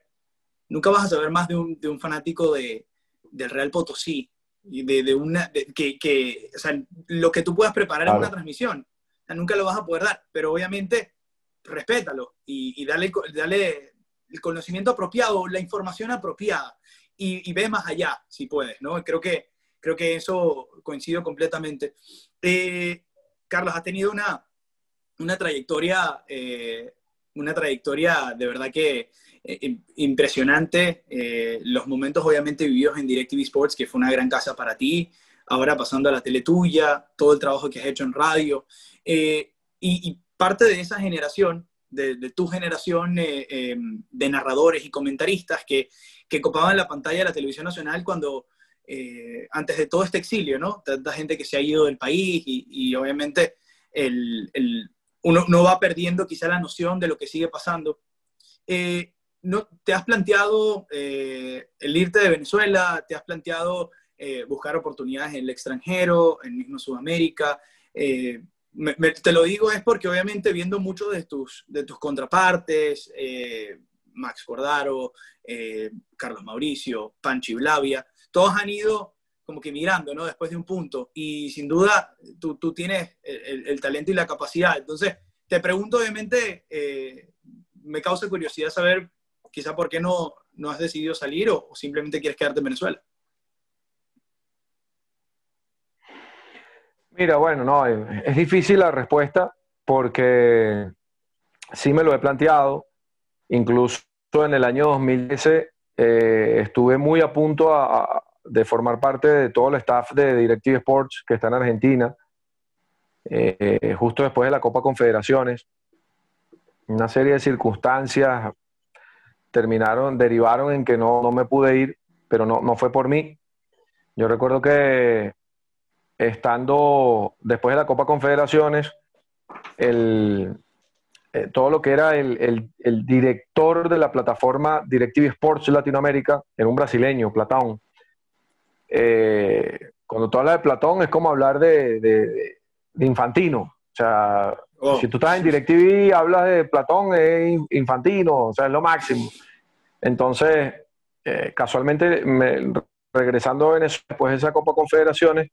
nunca vas a saber más de un, de un fanático de, del Real Potosí, y de, de una, que, que, o sea, lo que tú puedas preparar en una transmisión, o sea, nunca lo vas a poder dar, pero obviamente respétalo y, y dale, dale el conocimiento apropiado, la información apropiada y, y, ve más allá, si puedes, ¿no? Creo que, creo que eso coincido completamente. Eh, Carlos, has tenido una, una trayectoria, eh, una trayectoria de verdad que eh, impresionante. Los momentos obviamente vividos en DirecTV Sports, que fue una gran casa para ti, ahora pasando a la tele tuya, todo el trabajo que has hecho en radio. y, y parte de esa generación de, de tu generación eh, eh, de narradores y comentaristas que, que, copaban la pantalla de la televisión nacional cuando, eh, antes de todo este exilio, ¿no? Tanta gente que se ha ido del país y, y obviamente el, el, uno, uno, va perdiendo quizá la noción de lo que sigue pasando. Eh, ¿no, ¿Te has planteado el irte de Venezuela? ¿Te has planteado buscar oportunidades en el extranjero, en mismo Sudamérica? Me, te lo digo es porque obviamente viendo muchos de tus, de tus contrapartes, eh, Max Cordaro, eh, Carlos Mauricio, Panchi Blavia, todos han ido como que mirando, ¿no? Después de un punto. Y sin duda, tú, tú tienes el, el, talento y la capacidad. Entonces, te pregunto, obviamente, eh, me causa curiosidad saber quizá por qué no, no has decidido salir o, o simplemente quieres quedarte en Venezuela. Mira, bueno, no, es difícil la respuesta porque sí me lo he planteado. Incluso en el año 2013 eh, estuve muy a punto de formar parte de todo el staff de Directive Sports que está en Argentina, eh, justo después de la Copa Confederaciones. Una serie de circunstancias terminaron, derivaron en que no, no me pude ir, pero no, no fue por mí. Yo recuerdo que estando después de la Copa Confederaciones, el, eh, todo lo que era el, el, el, director de la plataforma Directive Sports Latinoamérica, era un brasileño, Platón. Eh, cuando tú hablas de Platón es como hablar de, de, de Infantino. O sea, oh, si tú estás en DirecTV y hablas de Platón, es Infantino, o sea, es lo máximo. Entonces, eh, casualmente, me, regresando a Venezuela después de esa Copa Confederaciones,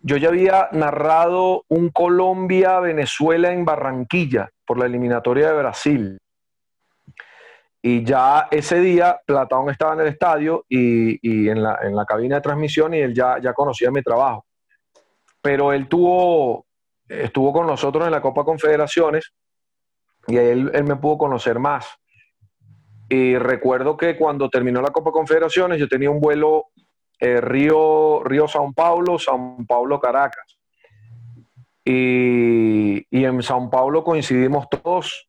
yo ya había narrado un Colombia-Venezuela en Barranquilla por la eliminatoria de Brasil. Y ya ese día Platón estaba en el estadio y, en, la, en, la, cabina de transmisión y él ya, ya conocía mi trabajo. Pero él tuvo, estuvo con nosotros en la Copa Confederaciones y él, él me pudo conocer más. Y recuerdo que cuando terminó la Copa Confederaciones yo tenía un vuelo eh, Río, Río Sao Paulo, Sao Paulo Caracas. Y, y, en Sao Paulo coincidimos todos,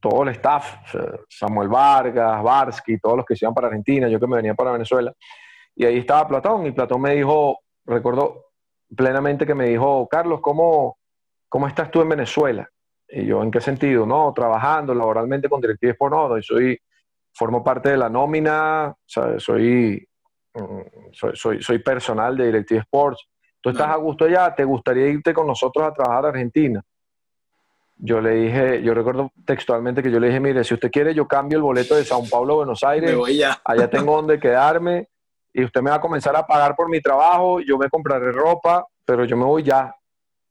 todo el staff, Samuel Vargas, Barsky, todos los que se iban para Argentina, yo que me venía para Venezuela. Y ahí estaba Platón, y Platón me dijo, recuerdo plenamente que me dijo, Carlos, ¿cómo, cómo estás tú en Venezuela? Y yo, ¿en qué sentido? No, trabajando laboralmente con directivos por no, soy, formo parte de la nómina, soy soy, soy, soy, personal de Directive Sports. Tú estás a gusto allá, ¿te gustaría irte con nosotros a trabajar a Argentina? Yo le dije, yo recuerdo textualmente que yo le dije, mire, si usted quiere, yo cambio el boleto de Sao Paulo a Buenos Aires, allá tengo donde quedarme y usted me va a comenzar a pagar por mi trabajo, yo me compraré ropa, pero yo me voy ya.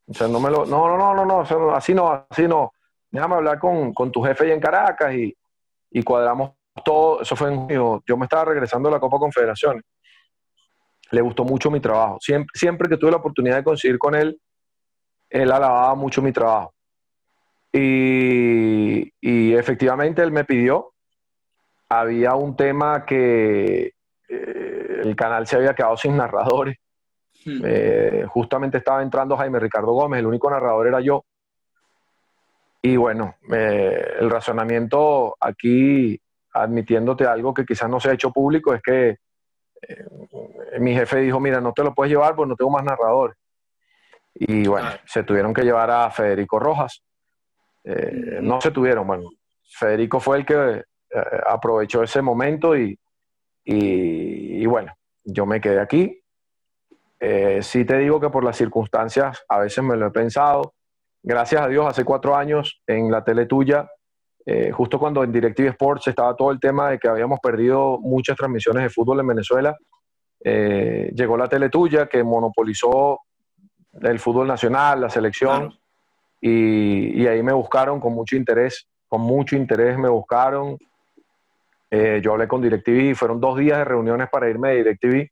O sea, no me lo, no, no, no, no, no, así no, así no. Déjame hablar con, con tu jefe allá en Caracas y, y cuadramos todo, eso fue en junio, yo me estaba regresando a la Copa Confederaciones. Le gustó mucho mi trabajo. Siempre, siempre que tuve la oportunidad de coincidir con él, él alababa mucho mi trabajo. Y, y efectivamente él me pidió, había un tema que eh, el canal se había quedado sin narradores. Hmm. Eh, justamente estaba entrando Jaime Ricardo Gómez, el único narrador era yo. Y bueno, eh, el razonamiento aquí, admitiéndote algo que quizás no se ha hecho público, es que eh, mi jefe dijo, mira, no te lo puedes llevar porque no tengo más narradores. Y bueno, se tuvieron que llevar a Federico Rojas. Eh, no se tuvieron, bueno, Federico fue el que aprovechó ese momento y, y, bueno, yo me quedé aquí. sí te digo que por las circunstancias a veces me lo he pensado gracias a Dios, hace cuatro años en la tele tuya, eh, justo cuando en Directive Sports estaba todo el tema de que habíamos perdido muchas transmisiones de fútbol en Venezuela, eh, llegó la tele tuya que monopolizó el fútbol nacional, la selección, y, ahí me buscaron con mucho interés, con mucho interés me buscaron. Eh, yo hablé con DirecTV, fueron dos días de reuniones para irme de DirecTV.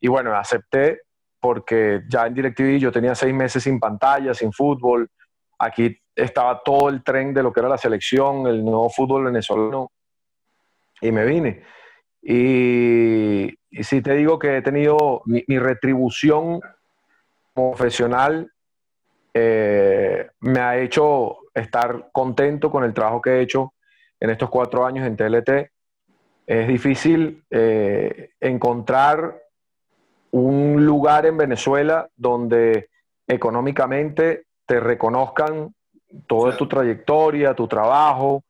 y bueno, acepté porque ya en DirecTV yo tenía seis meses sin pantalla, sin fútbol. Aquí estaba todo el tren de lo que era la selección, el nuevo fútbol venezolano, y me vine. Y, y sí te digo que he tenido mi, retribución profesional, eh, me ha hecho estar contento con el trabajo que he hecho en estos cuatro años en TLT. Es difícil eh, encontrar un lugar en Venezuela donde económicamente te reconozcan toda tu trayectoria, tu trabajo,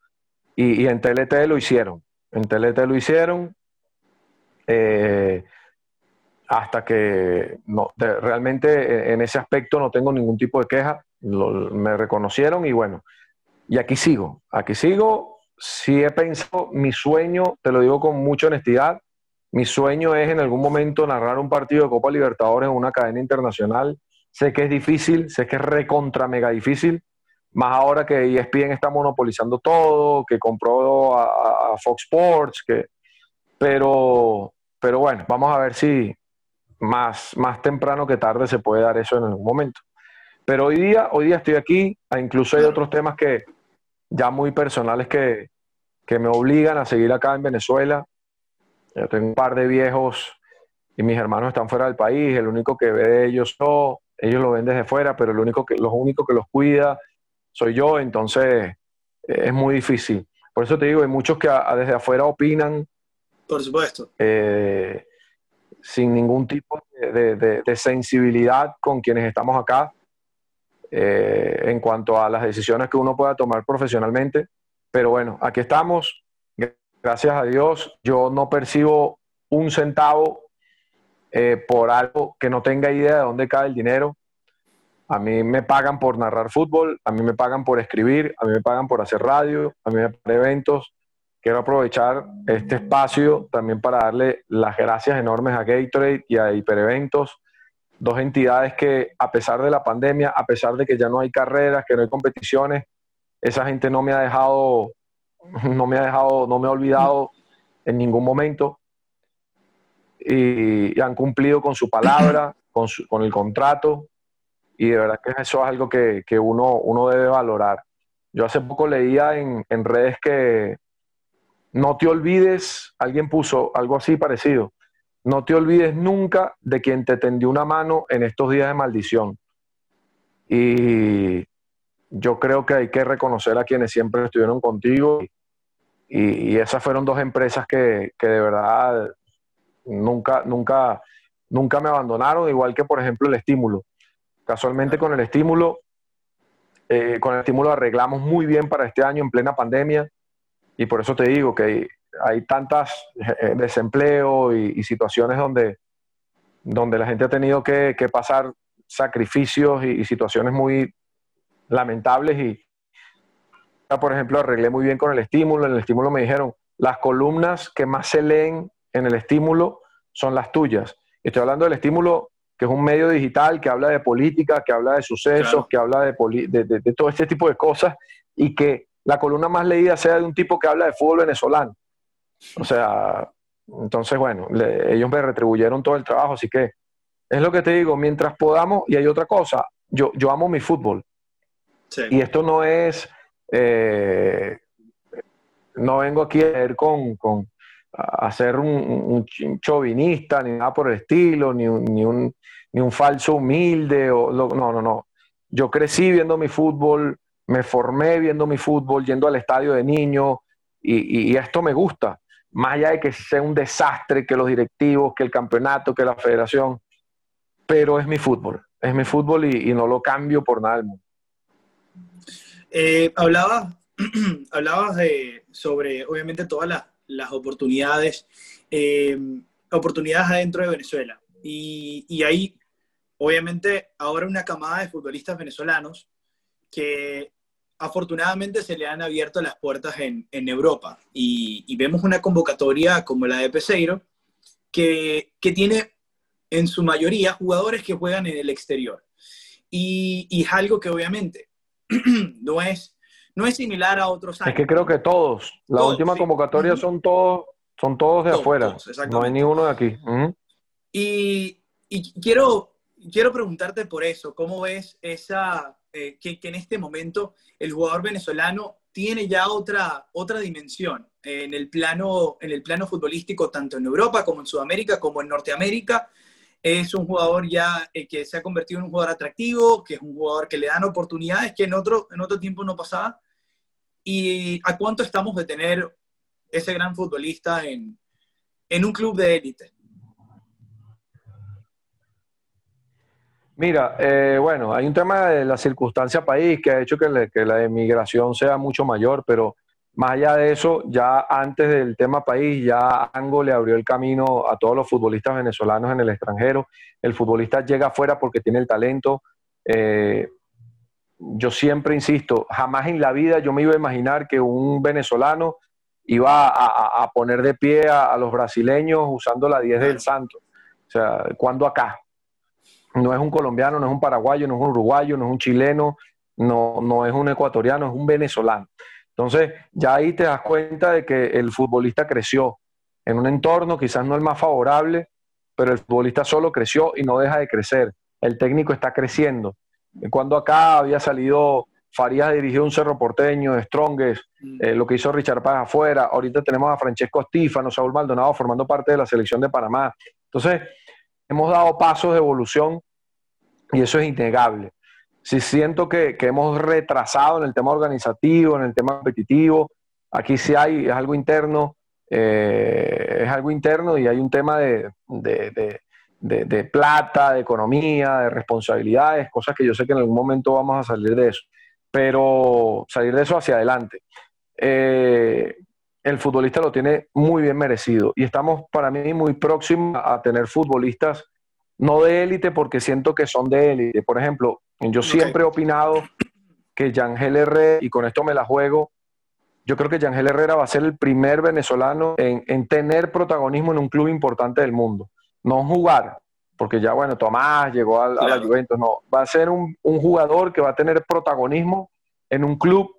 y, en TLT lo hicieron. En TLT lo hicieron eh, hasta que no, realmente en ese aspecto no tengo ningún tipo de queja. me reconocieron y bueno, y aquí sigo, aquí sigo. Si he pensado, mi sueño, te lo digo con mucha honestidad, mi sueño es en algún momento narrar un partido de Copa Libertadores en una cadena internacional. Sé que es difícil, sé que es recontra mega difícil, más ahora que ESPN está monopolizando todo, que compró a, Fox Sports, que, pero, pero bueno, vamos a ver si más, más temprano que tarde se puede dar eso en algún momento. Pero hoy día, hoy día estoy aquí, e incluso hay otros temas que ya muy personales que, que me obligan a seguir acá en Venezuela. Yo tengo un par de viejos y mis hermanos están fuera del país, el único que ve de ellos no, ellos lo ven desde fuera, pero el único que, los único que los cuida soy yo, entonces eh, es muy difícil. Por eso te digo, hay muchos que desde afuera opinan. Por supuesto. Eh, sin ningún tipo de, sensibilidad con quienes estamos acá eh, en cuanto a las decisiones que uno pueda tomar profesionalmente. Pero bueno, aquí estamos gracias a Dios, yo no percibo un centavo eh, por algo que no tenga idea de dónde cae el dinero. A mí me pagan por narrar fútbol, a mí me pagan por escribir, a mí me pagan por hacer radio, a mí me pagan eventos. Quiero aprovechar este espacio también para darle las gracias enormes a Gatorade y a Hipereventos, dos entidades que a pesar de la pandemia, a pesar de que ya no hay carreras, que no hay competiciones, esa gente no me ha dejado no me ha dejado, no me ha olvidado en ningún momento y, han cumplido con su palabra, con, con, el contrato y de verdad que eso es algo que, uno, uno, debe valorar. Yo hace poco leía en, redes que no te olvides, alguien puso algo así parecido, no te olvides nunca de quien te tendió una mano en estos días de maldición. Y yo creo que hay que reconocer a quienes siempre estuvieron contigo y, esas fueron dos empresas que, de verdad nunca, nunca, nunca me abandonaron, igual que por ejemplo el estímulo. Casualmente con el estímulo, eh, con el estímulo arreglamos muy bien para este año en plena pandemia y por eso te digo que hay, tantas eh, desempleo y, situaciones donde, donde la gente ha tenido que, que pasar sacrificios y, situaciones muy lamentables y, por ejemplo, arreglé muy bien con el estímulo. En el estímulo me dijeron, las columnas que más se leen en el estímulo son las tuyas. Estoy hablando del estímulo, que es un medio digital que habla de política, que habla de sucesos, que habla de, de, todo este tipo de cosas y que la columna más leída sea de un tipo que habla de fútbol venezolano. O sea, entonces, bueno, ellos me retribuyeron todo el trabajo, así que es lo que te digo, mientras podamos, y hay otra cosa, yo, yo amo mi fútbol. Y esto no es eh, no vengo aquí a ir con, con a ser un, chauvinista ni nada por el estilo, ni un, ni un, ni un falso humilde. O, no, no, no. yo crecí viendo mi fútbol, me formé viendo mi fútbol, yendo al estadio de niño, y, esto me gusta, más allá de que sea un desastre, que los directivos, que el campeonato, que la federación, pero es mi fútbol, es mi fútbol y, no lo cambio por nada del mundo. Eh, hablabas, hablabas de, sobre, obviamente, todas las, oportunidades, eh, oportunidades adentro de Venezuela. Y, y hay, obviamente, ahora una camada de futbolistas venezolanos que afortunadamente se le han abierto las puertas en, Europa y, vemos una convocatoria como la de Peseiro que, tiene en su mayoría jugadores que juegan en el exterior. Y, es algo que obviamente no es, no es similar a otros años. Es que creo que todos, la última convocatoria son todos, son todos de afuera, no hay ni uno de aquí. y, y quiero, quiero preguntarte por eso, ¿cómo ves esa, eh, que, en este momento el jugador venezolano tiene ya otra, otra dimensión en el, plano, en el plano futbolístico, tanto en Europa como en Sudamérica, como en Norteamérica. Es un jugador ya eh, que se ha convertido en un jugador atractivo, que es un jugador que le dan oportunidades que en otro, en otro tiempo no pasaba. ¿Y a cuánto estamos de tener ese gran futbolista en, en un club de élite? Mira, eh, bueno, hay un tema de la circunstancia país que ha hecho que, la emigración sea mucho mayor, pero más allá de eso, ya antes del tema país, ya Ango le abrió el camino a todos los futbolistas venezolanos en el extranjero. El futbolista llega afuera porque tiene el talento. Eh, yo siempre insisto, jamás en la vida yo me iba a imaginar que un venezolano iba a, poner de pie a, a, los brasileños usando la 10 del Santo. O sea, ¿cuándo acá? no es un colombiano, no es un paraguayo, no es un uruguayo, no es un chileno, no, no es un ecuatoriano, es un venezolano. Entonces, ya ahí te das cuenta de que el futbolista creció en un entorno quizás no el más favorable, pero el futbolista solo creció y no deja de crecer. El técnico está creciendo. Cuando acá había salido Farías dirigió un Cerro Porteño, Strongest, mm. eh, lo que hizo Richard Paz afuera, ahorita tenemos a Francesco Estífano, Saúl Maldonado formando parte de la selección de Panamá. Entonces, hemos dado pasos de evolución y eso es innegable. Si siento que, hemos retrasado en el tema organizativo, en el tema competitivo, aquí sí hay, es algo interno, eh, es algo interno y hay un tema de, plata, de economía, de responsabilidades, cosas que yo sé que en algún momento vamos a salir de eso, pero salir de eso hacia adelante. Eh, el futbolista lo tiene muy bien merecido y estamos para mí muy próximos a tener futbolistas no de élite porque siento que son de élite. Por ejemplo, yo siempre he opinado que Yangel Herrera, y con esto me la juego, yo creo que Yangel Herrera va a ser el primer venezolano en, tener protagonismo en un club importante del mundo. No jugar, porque ya, bueno, Tomás llegó a, la Juventus, no. Va a ser un, jugador que va a tener protagonismo en un club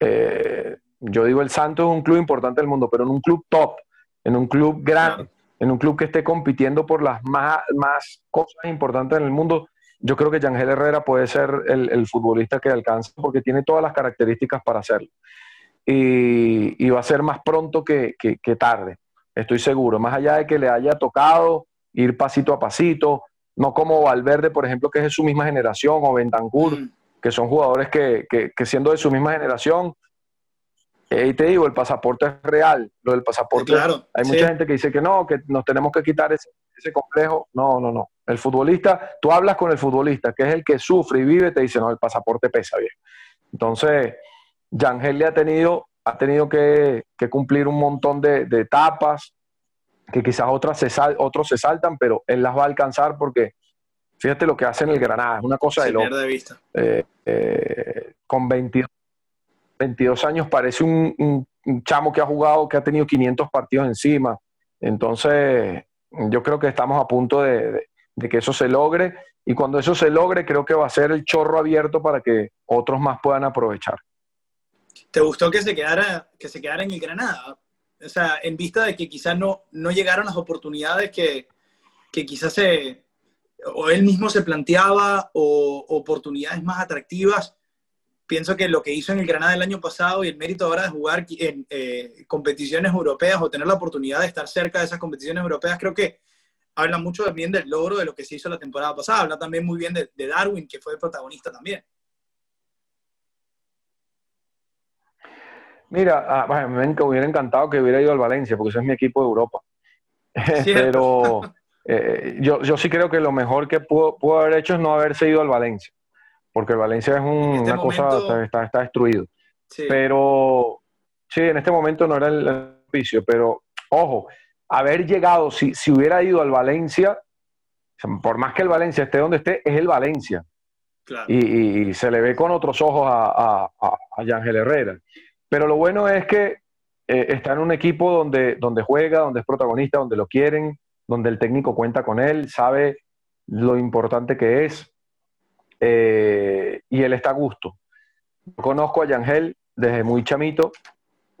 eh, yo digo el Santos es un club importante del mundo, pero en un club top, en un club grande, en un club que esté compitiendo por las más, más cosas importantes en el mundo, yo creo que Yangel Herrera puede ser el, futbolista que alcanza porque tiene todas las características para hacerlo. Y, va a ser más pronto que, tarde, estoy seguro. Más allá de que le haya tocado ir pasito a pasito, no como Valverde, por ejemplo, que es de su misma generación, o Bentancur, mm. que son jugadores que, que siendo de su misma generación, y te digo, el pasaporte es real. Lo del pasaporte, claro, hay mucha gente que dice que no, que nos tenemos que quitar ese, complejo. No, no, no. El futbolista, tú hablas con el futbolista, que es el que sufre y vive, te dice, no, el pasaporte pesa bien. Entonces, Yangel le ha tenido, ha tenido que, cumplir un montón de, etapas, que quizás otras se otros se saltan, pero él las va a alcanzar porque fíjate lo que hace en el Granada, es una cosa de loco. de vista. Eh, eh, con 22 22 años parece un, chamo que ha jugado, que ha tenido 500 partidos encima. Entonces, yo creo que estamos a punto de, que eso se logre y cuando eso se logre creo que va a ser el chorro abierto para que otros más puedan aprovechar. ¿Te gustó que se quedara, que se quedara en el Granada? O sea, en vista de que quizás no, no llegaron las oportunidades que, que quizás o él mismo se planteaba o oportunidades más atractivas pienso que lo que hizo en el Granada el año pasado y el mérito ahora de jugar en eh, competiciones europeas o tener la oportunidad de estar cerca de esas competiciones europeas, creo que habla mucho también del logro de lo que se hizo la temporada pasada. Habla también muy bien de, Darwin, que fue el protagonista también. Mira, ah, me hubiera encantado que hubiera ido al Valencia, porque ese es mi equipo de Europa. Eh, pero eh, yo, yo, sí creo que lo mejor que pudo, pudo haber hecho es no haberse ido al Valencia porque el Valencia es este una cosa, está, está, destruido. Pero sí, en este momento no era el oficio, pero ojo, haber llegado, si, si hubiera ido al Valencia, por más que el Valencia esté donde esté, es el Valencia. Y, se le ve con otros ojos a, a, a, Yangel Herrera. Pero lo bueno es que eh, está en un equipo donde, donde juega, donde es protagonista, donde lo quieren, donde el técnico cuenta con él, sabe lo importante que es eh, y él está a gusto. conozco a Yangel desde muy chamito,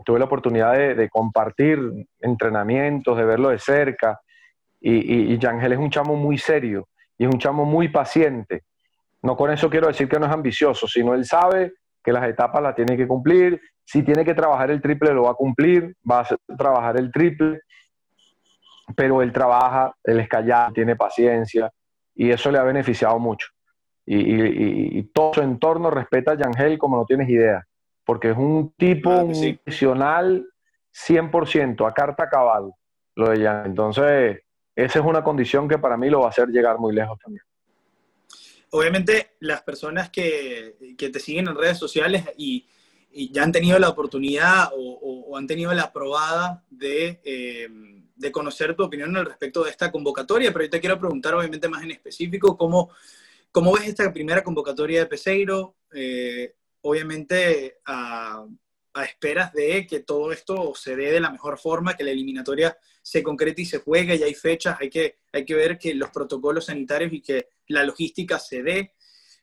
tuve la oportunidad de, compartir entrenamientos, de verlo de cerca y, y, Yangel es un chamo muy serio y es un chamo muy paciente. No con eso quiero decir que no es ambicioso, sino él sabe que las etapas las tiene que cumplir. Si tiene que trabajar el triple, lo va a cumplir, va a trabajar el triple, pero él trabaja, él es callado, tiene paciencia y eso le ha beneficiado mucho. Y, todo su entorno respeta a Yangel como no tienes idea, porque es un tipo un profesional 100%, a carta cabal, lo de Yangel. Entonces, esa es una condición que para mí lo va a hacer llegar muy lejos también obviamente las personas que, te siguen en redes sociales y, ya han tenido la oportunidad o, han tenido la probada eh, de, conocer tu opinión al respecto de esta convocatoria, pero yo te quiero preguntar obviamente más en específico cómo, cómo ves esta primera convocatoria de Peseiro, eh, obviamente a, esperas de que todo esto se dé de la mejor forma, que la eliminatoria se concrete y se juegue, y hay fechas, hay que, hay que ver que los protocolos sanitarios y que la logística se dé.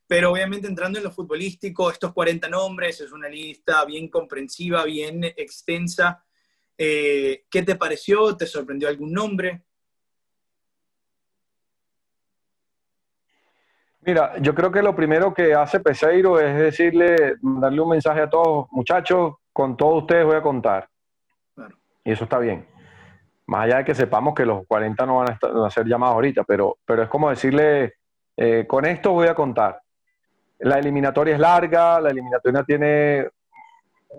Pero obviamente entrando en lo futbolístico, estos 40 nombres es una lista bien comprensiva, bien extensa. Eh, ¿Qué te pareció? ¿Te sorprendió algún nombre? Mira, yo creo que lo primero que hace Peseiro es decirle, darle un mensaje a todos, muchachos, con todos ustedes voy a contar. Y eso está bien. Más allá de que sepamos que los 40 no van a, ser llamados ahorita, pero, pero es como decirle, eh, con esto voy a contar. La eliminatoria es larga, la eliminatoria tiene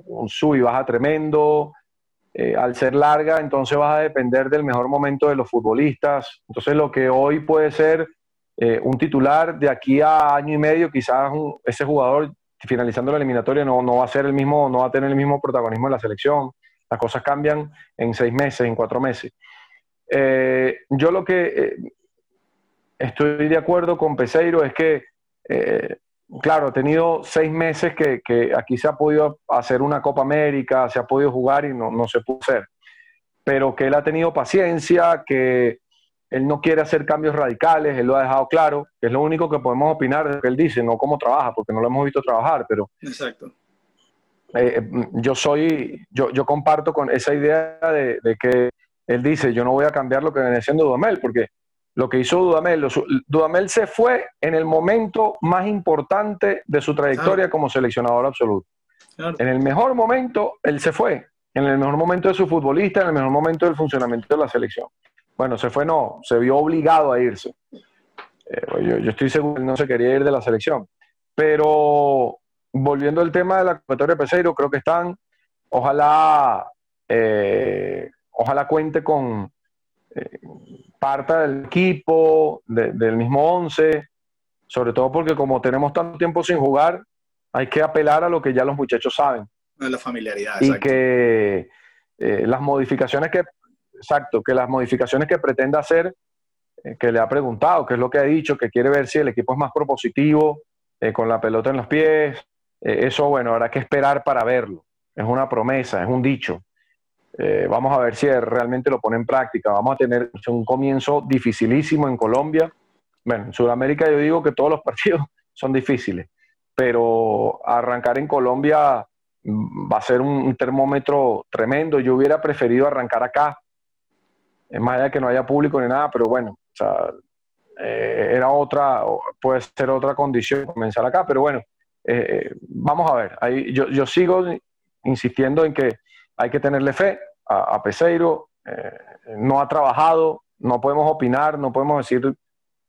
un sub y baja tremendo. Eh, al ser larga, entonces vas a depender del mejor momento de los futbolistas. Entonces, lo que hoy puede ser eh, un titular de aquí a año y medio, quizás ese jugador finalizando la eliminatoria no, no va a ser el mismo, no va a tener el mismo protagonismo en la selección. Las cosas cambian en seis meses, en cuatro meses. Eh, yo lo que eh, estoy de acuerdo con Peseiro es que, claro, ha tenido seis meses que, aquí se ha podido hacer una Copa América, se ha podido jugar y no, no se pudo hacer. Pero que él ha tenido paciencia, que él no quiere hacer cambios radicales, él lo ha dejado claro, que es lo único que podemos opinar de lo que él dice, no cómo trabaja, porque no lo hemos visto trabajar, pero Exacto. Eh, eh, yo soy, yo, yo comparto con esa idea de, que él dice, yo no voy a cambiar lo que viene siendo Dudamel, porque lo que hizo Dudamel, Dudamel se fue en el momento más importante de su trayectoria como seleccionador absoluto. En el mejor momento, él se fue, en el mejor momento de su futbolista, en el mejor momento del funcionamiento de la selección. Bueno, se fue no, se vio obligado a irse. Eh, yo, yo, estoy seguro que no se quería ir de la selección. Pero volviendo al tema de la convocatoria de Peseiro, creo que están, ojalá, eh, ojalá cuente con eh, parte del equipo, del mismo once, sobre todo porque como tenemos tanto tiempo sin jugar, hay que apelar a lo que ya los muchachos saben. La familiaridad. Y que eh, las modificaciones que, exacto, que las modificaciones que pretenda hacer, que le ha preguntado, que es lo que ha dicho, que quiere ver si el equipo es más propositivo, con la pelota en los pies, eh, eso, bueno, habrá que esperar para verlo. Es una promesa, es un dicho. Eh, vamos a ver si realmente lo pone en práctica. Vamos a tener un comienzo dificilísimo en Colombia. Bueno, en Sudamérica yo digo que todos los partidos son difíciles, pero arrancar en Colombia mm, va a ser un, termómetro tremendo. Yo hubiera preferido arrancar acá, es más allá de que no haya público ni nada, pero bueno, o sea, eh, era otra, puede ser otra condición comenzar acá, pero bueno, eh, vamos a ver, ahí, yo, yo, sigo insistiendo en que hay que tenerle fe a, Peseiro, eh, no ha trabajado, no podemos opinar, no podemos decir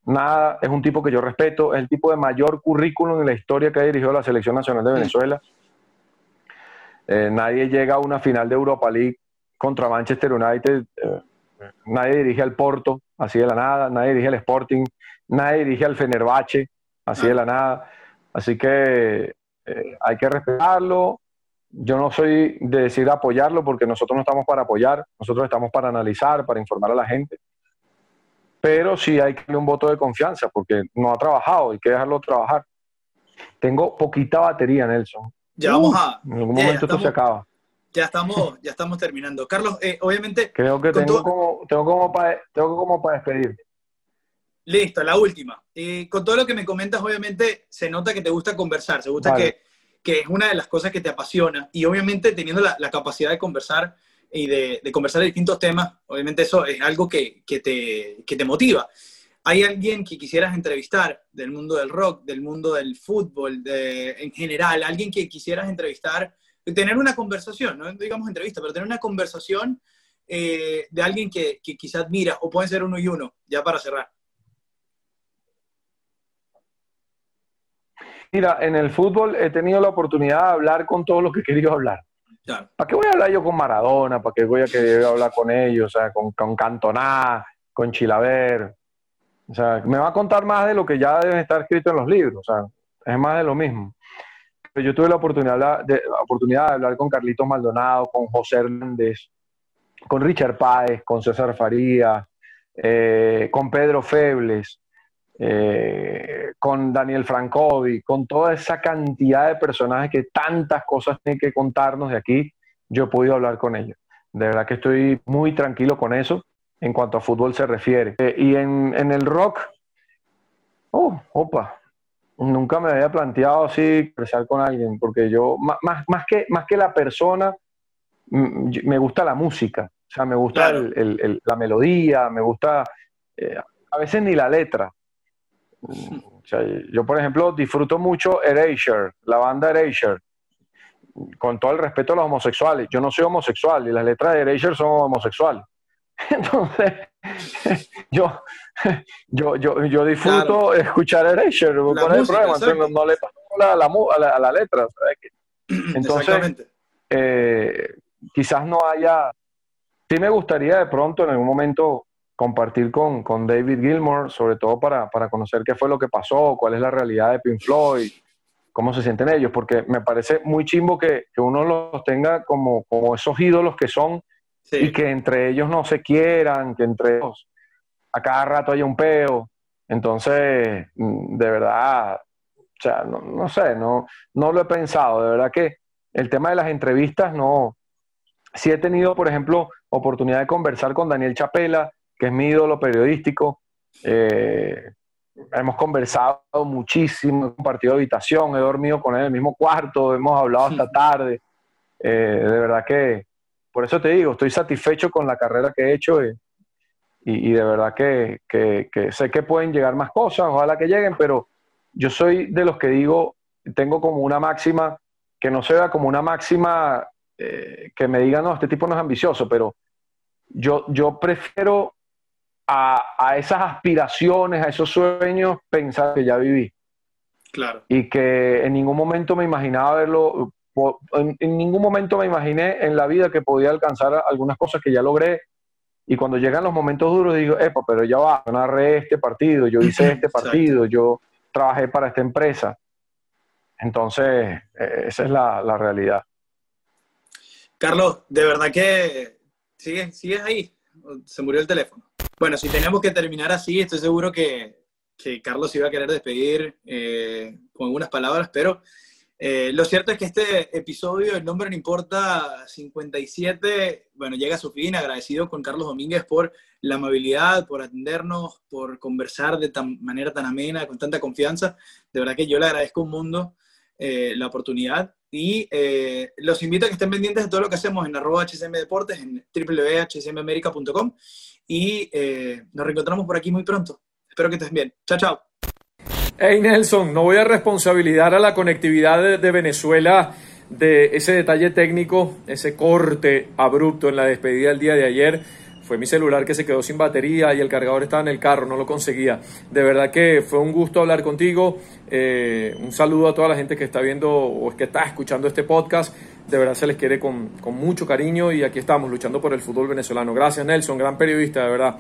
nada, es un tipo que yo respeto, es el tipo de mayor currículum en la historia que ha dirigido la Selección Nacional de Venezuela. Eh, nadie llega a una final de Europa League contra Manchester United. Eh, nadie dirige al Porto, así de la nada. Nadie dirige al Sporting. Nadie dirige al Fenerbahce, así de la nada. Así que eh, hay que respetarlo. Yo no soy de decir apoyarlo porque nosotros no estamos para apoyar, nosotros estamos para analizar, para informar a la gente. Pero sí hay que darle un voto de confianza porque no ha trabajado, hay que dejarlo trabajar. Tengo poquita batería, Nelson. Ya vamos a. En algún momento esto se acaba. Ya estamos, ya estamos terminando. Carlos, eh, obviamente. Creo que tengo, como, tengo como para tengo como para despedir. Listo, la última. Eh, con todo lo que me comentas, obviamente se nota que te gusta conversar, se gusta que, que, es una de las cosas que te apasiona. Y obviamente teniendo la, la capacidad de conversar y de, de, conversar de distintos temas, obviamente eso es algo que, que, te, que te motiva. ¿Hay alguien que quisieras entrevistar del mundo del rock, del mundo del fútbol, de, en general? ¿Alguien que quisieras entrevistar? Tener una conversación, no digamos entrevista, pero tener una conversación eh, de alguien que, que quizás admira, o pueden ser uno y uno, ya para cerrar. Mira, en el fútbol he tenido la oportunidad de hablar con todos los que he querido hablar. Claro. ¿Para qué voy a hablar yo con Maradona? ¿Para qué voy a querer hablar con ellos? O sea, con, con Cantoná, con Chilaver. O sea, me va a contar más de lo que ya deben estar escrito en los libros. O sea, es más de lo mismo. Yo tuve la oportunidad de, la oportunidad de hablar con Carlitos Maldonado, con José Hernández, con Richard Páez, con César Faría, eh, con Pedro Febles, eh, con Daniel Francovi, con toda esa cantidad de personajes que tantas cosas tienen que contarnos de aquí, yo he podido hablar con ellos. De verdad que estoy muy tranquilo con eso en cuanto a fútbol se refiere. Eh, y en, en, el rock, oh, opa, nunca me había planteado así expresar con alguien, porque yo, más, más, que, más que la persona, me gusta la música, o sea, me gusta claro. el, el, la melodía, me gusta, eh, a veces ni la letra, o sea, yo, por ejemplo, disfruto mucho Erasure, la banda Erasure, con todo el respeto a los homosexuales. Yo no soy homosexual y las letras de Erasure son homosexuales. Entonces, yo, yo, yo, yo disfruto claro. escuchar el problema? Entonces, no, no, le paso la, la, a la, la letra. Entonces, eh, quizás no haya... Sí me gustaría de pronto en algún momento compartir con, con David Gilmour, sobre todo para, para, conocer qué fue lo que pasó, cuál es la realidad de Pink Floyd, cómo se sienten ellos, porque me parece muy chimbo que, que uno los tenga como, como esos ídolos que son sí. y que entre ellos no se quieran, que entre ellos a cada rato haya un peo. Entonces, mm, de verdad, o sea, no, no sé, no, no lo he pensado, de verdad que el tema de las entrevistas no... Sí he tenido, por ejemplo, oportunidad de conversar con Daniel Chapela, que es mi ídolo periodístico. Eh, hemos conversado muchísimo, he compartido habitación, he dormido con él en el mismo cuarto, hemos hablado hasta tarde. Eh, de verdad que, por eso te digo, estoy satisfecho con la carrera que he hecho y, y, y de verdad que, que, que, sé que pueden llegar más cosas, ojalá que lleguen, pero yo soy de los que digo, tengo como una máxima, que no sea como una máxima eh, que me diga, no, este tipo no es ambicioso, pero yo, yo prefiero a, a, esas aspiraciones, a esos sueños, pensar que ya viví. Claro. Y que en ningún momento me imaginaba verlo, en, en, ningún momento me imaginé en la vida que podía alcanzar algunas cosas que ya logré. Y cuando llegan los momentos duros digo, epa, pero ya va, yo narré este partido, yo hice este partido, yo trabajé para esta empresa. Entonces, eh, esa es la, la, realidad. Carlos, de verdad que sigues, sigues ahí. Se murió el teléfono. Bueno, si tenemos que terminar así, estoy seguro que, que Carlos iba a querer despedir eh, con algunas palabras, pero eh, lo cierto es que este episodio, el nombre no importa, 57, bueno, llega a su fin, agradecido con Carlos Domínguez por la amabilidad, por atendernos, por conversar de tan, manera tan amena, con tanta confianza. De verdad que yo le agradezco un mundo eh, la oportunidad y eh, los invito a que estén pendientes de todo lo que hacemos en arroba HSM Deportes, en www.hsmamerica.com y nos reencontramos por aquí muy pronto. Espero que estés bien. Chao, chao. Hey Nelson, no voy a responsabilizar a la conectividad de, Venezuela de ese detalle técnico, ese corte abrupto en la despedida del día de ayer. Fue mi celular que se quedó sin batería y el cargador estaba en el carro, no lo conseguía. De verdad que fue un gusto hablar contigo. Eh, un saludo a toda la gente que está viendo o que está escuchando este podcast. de verdad se les quiere con, con mucho cariño y aquí estamos luchando por el fútbol venezolano. Gracias Nelson, gran periodista, de verdad.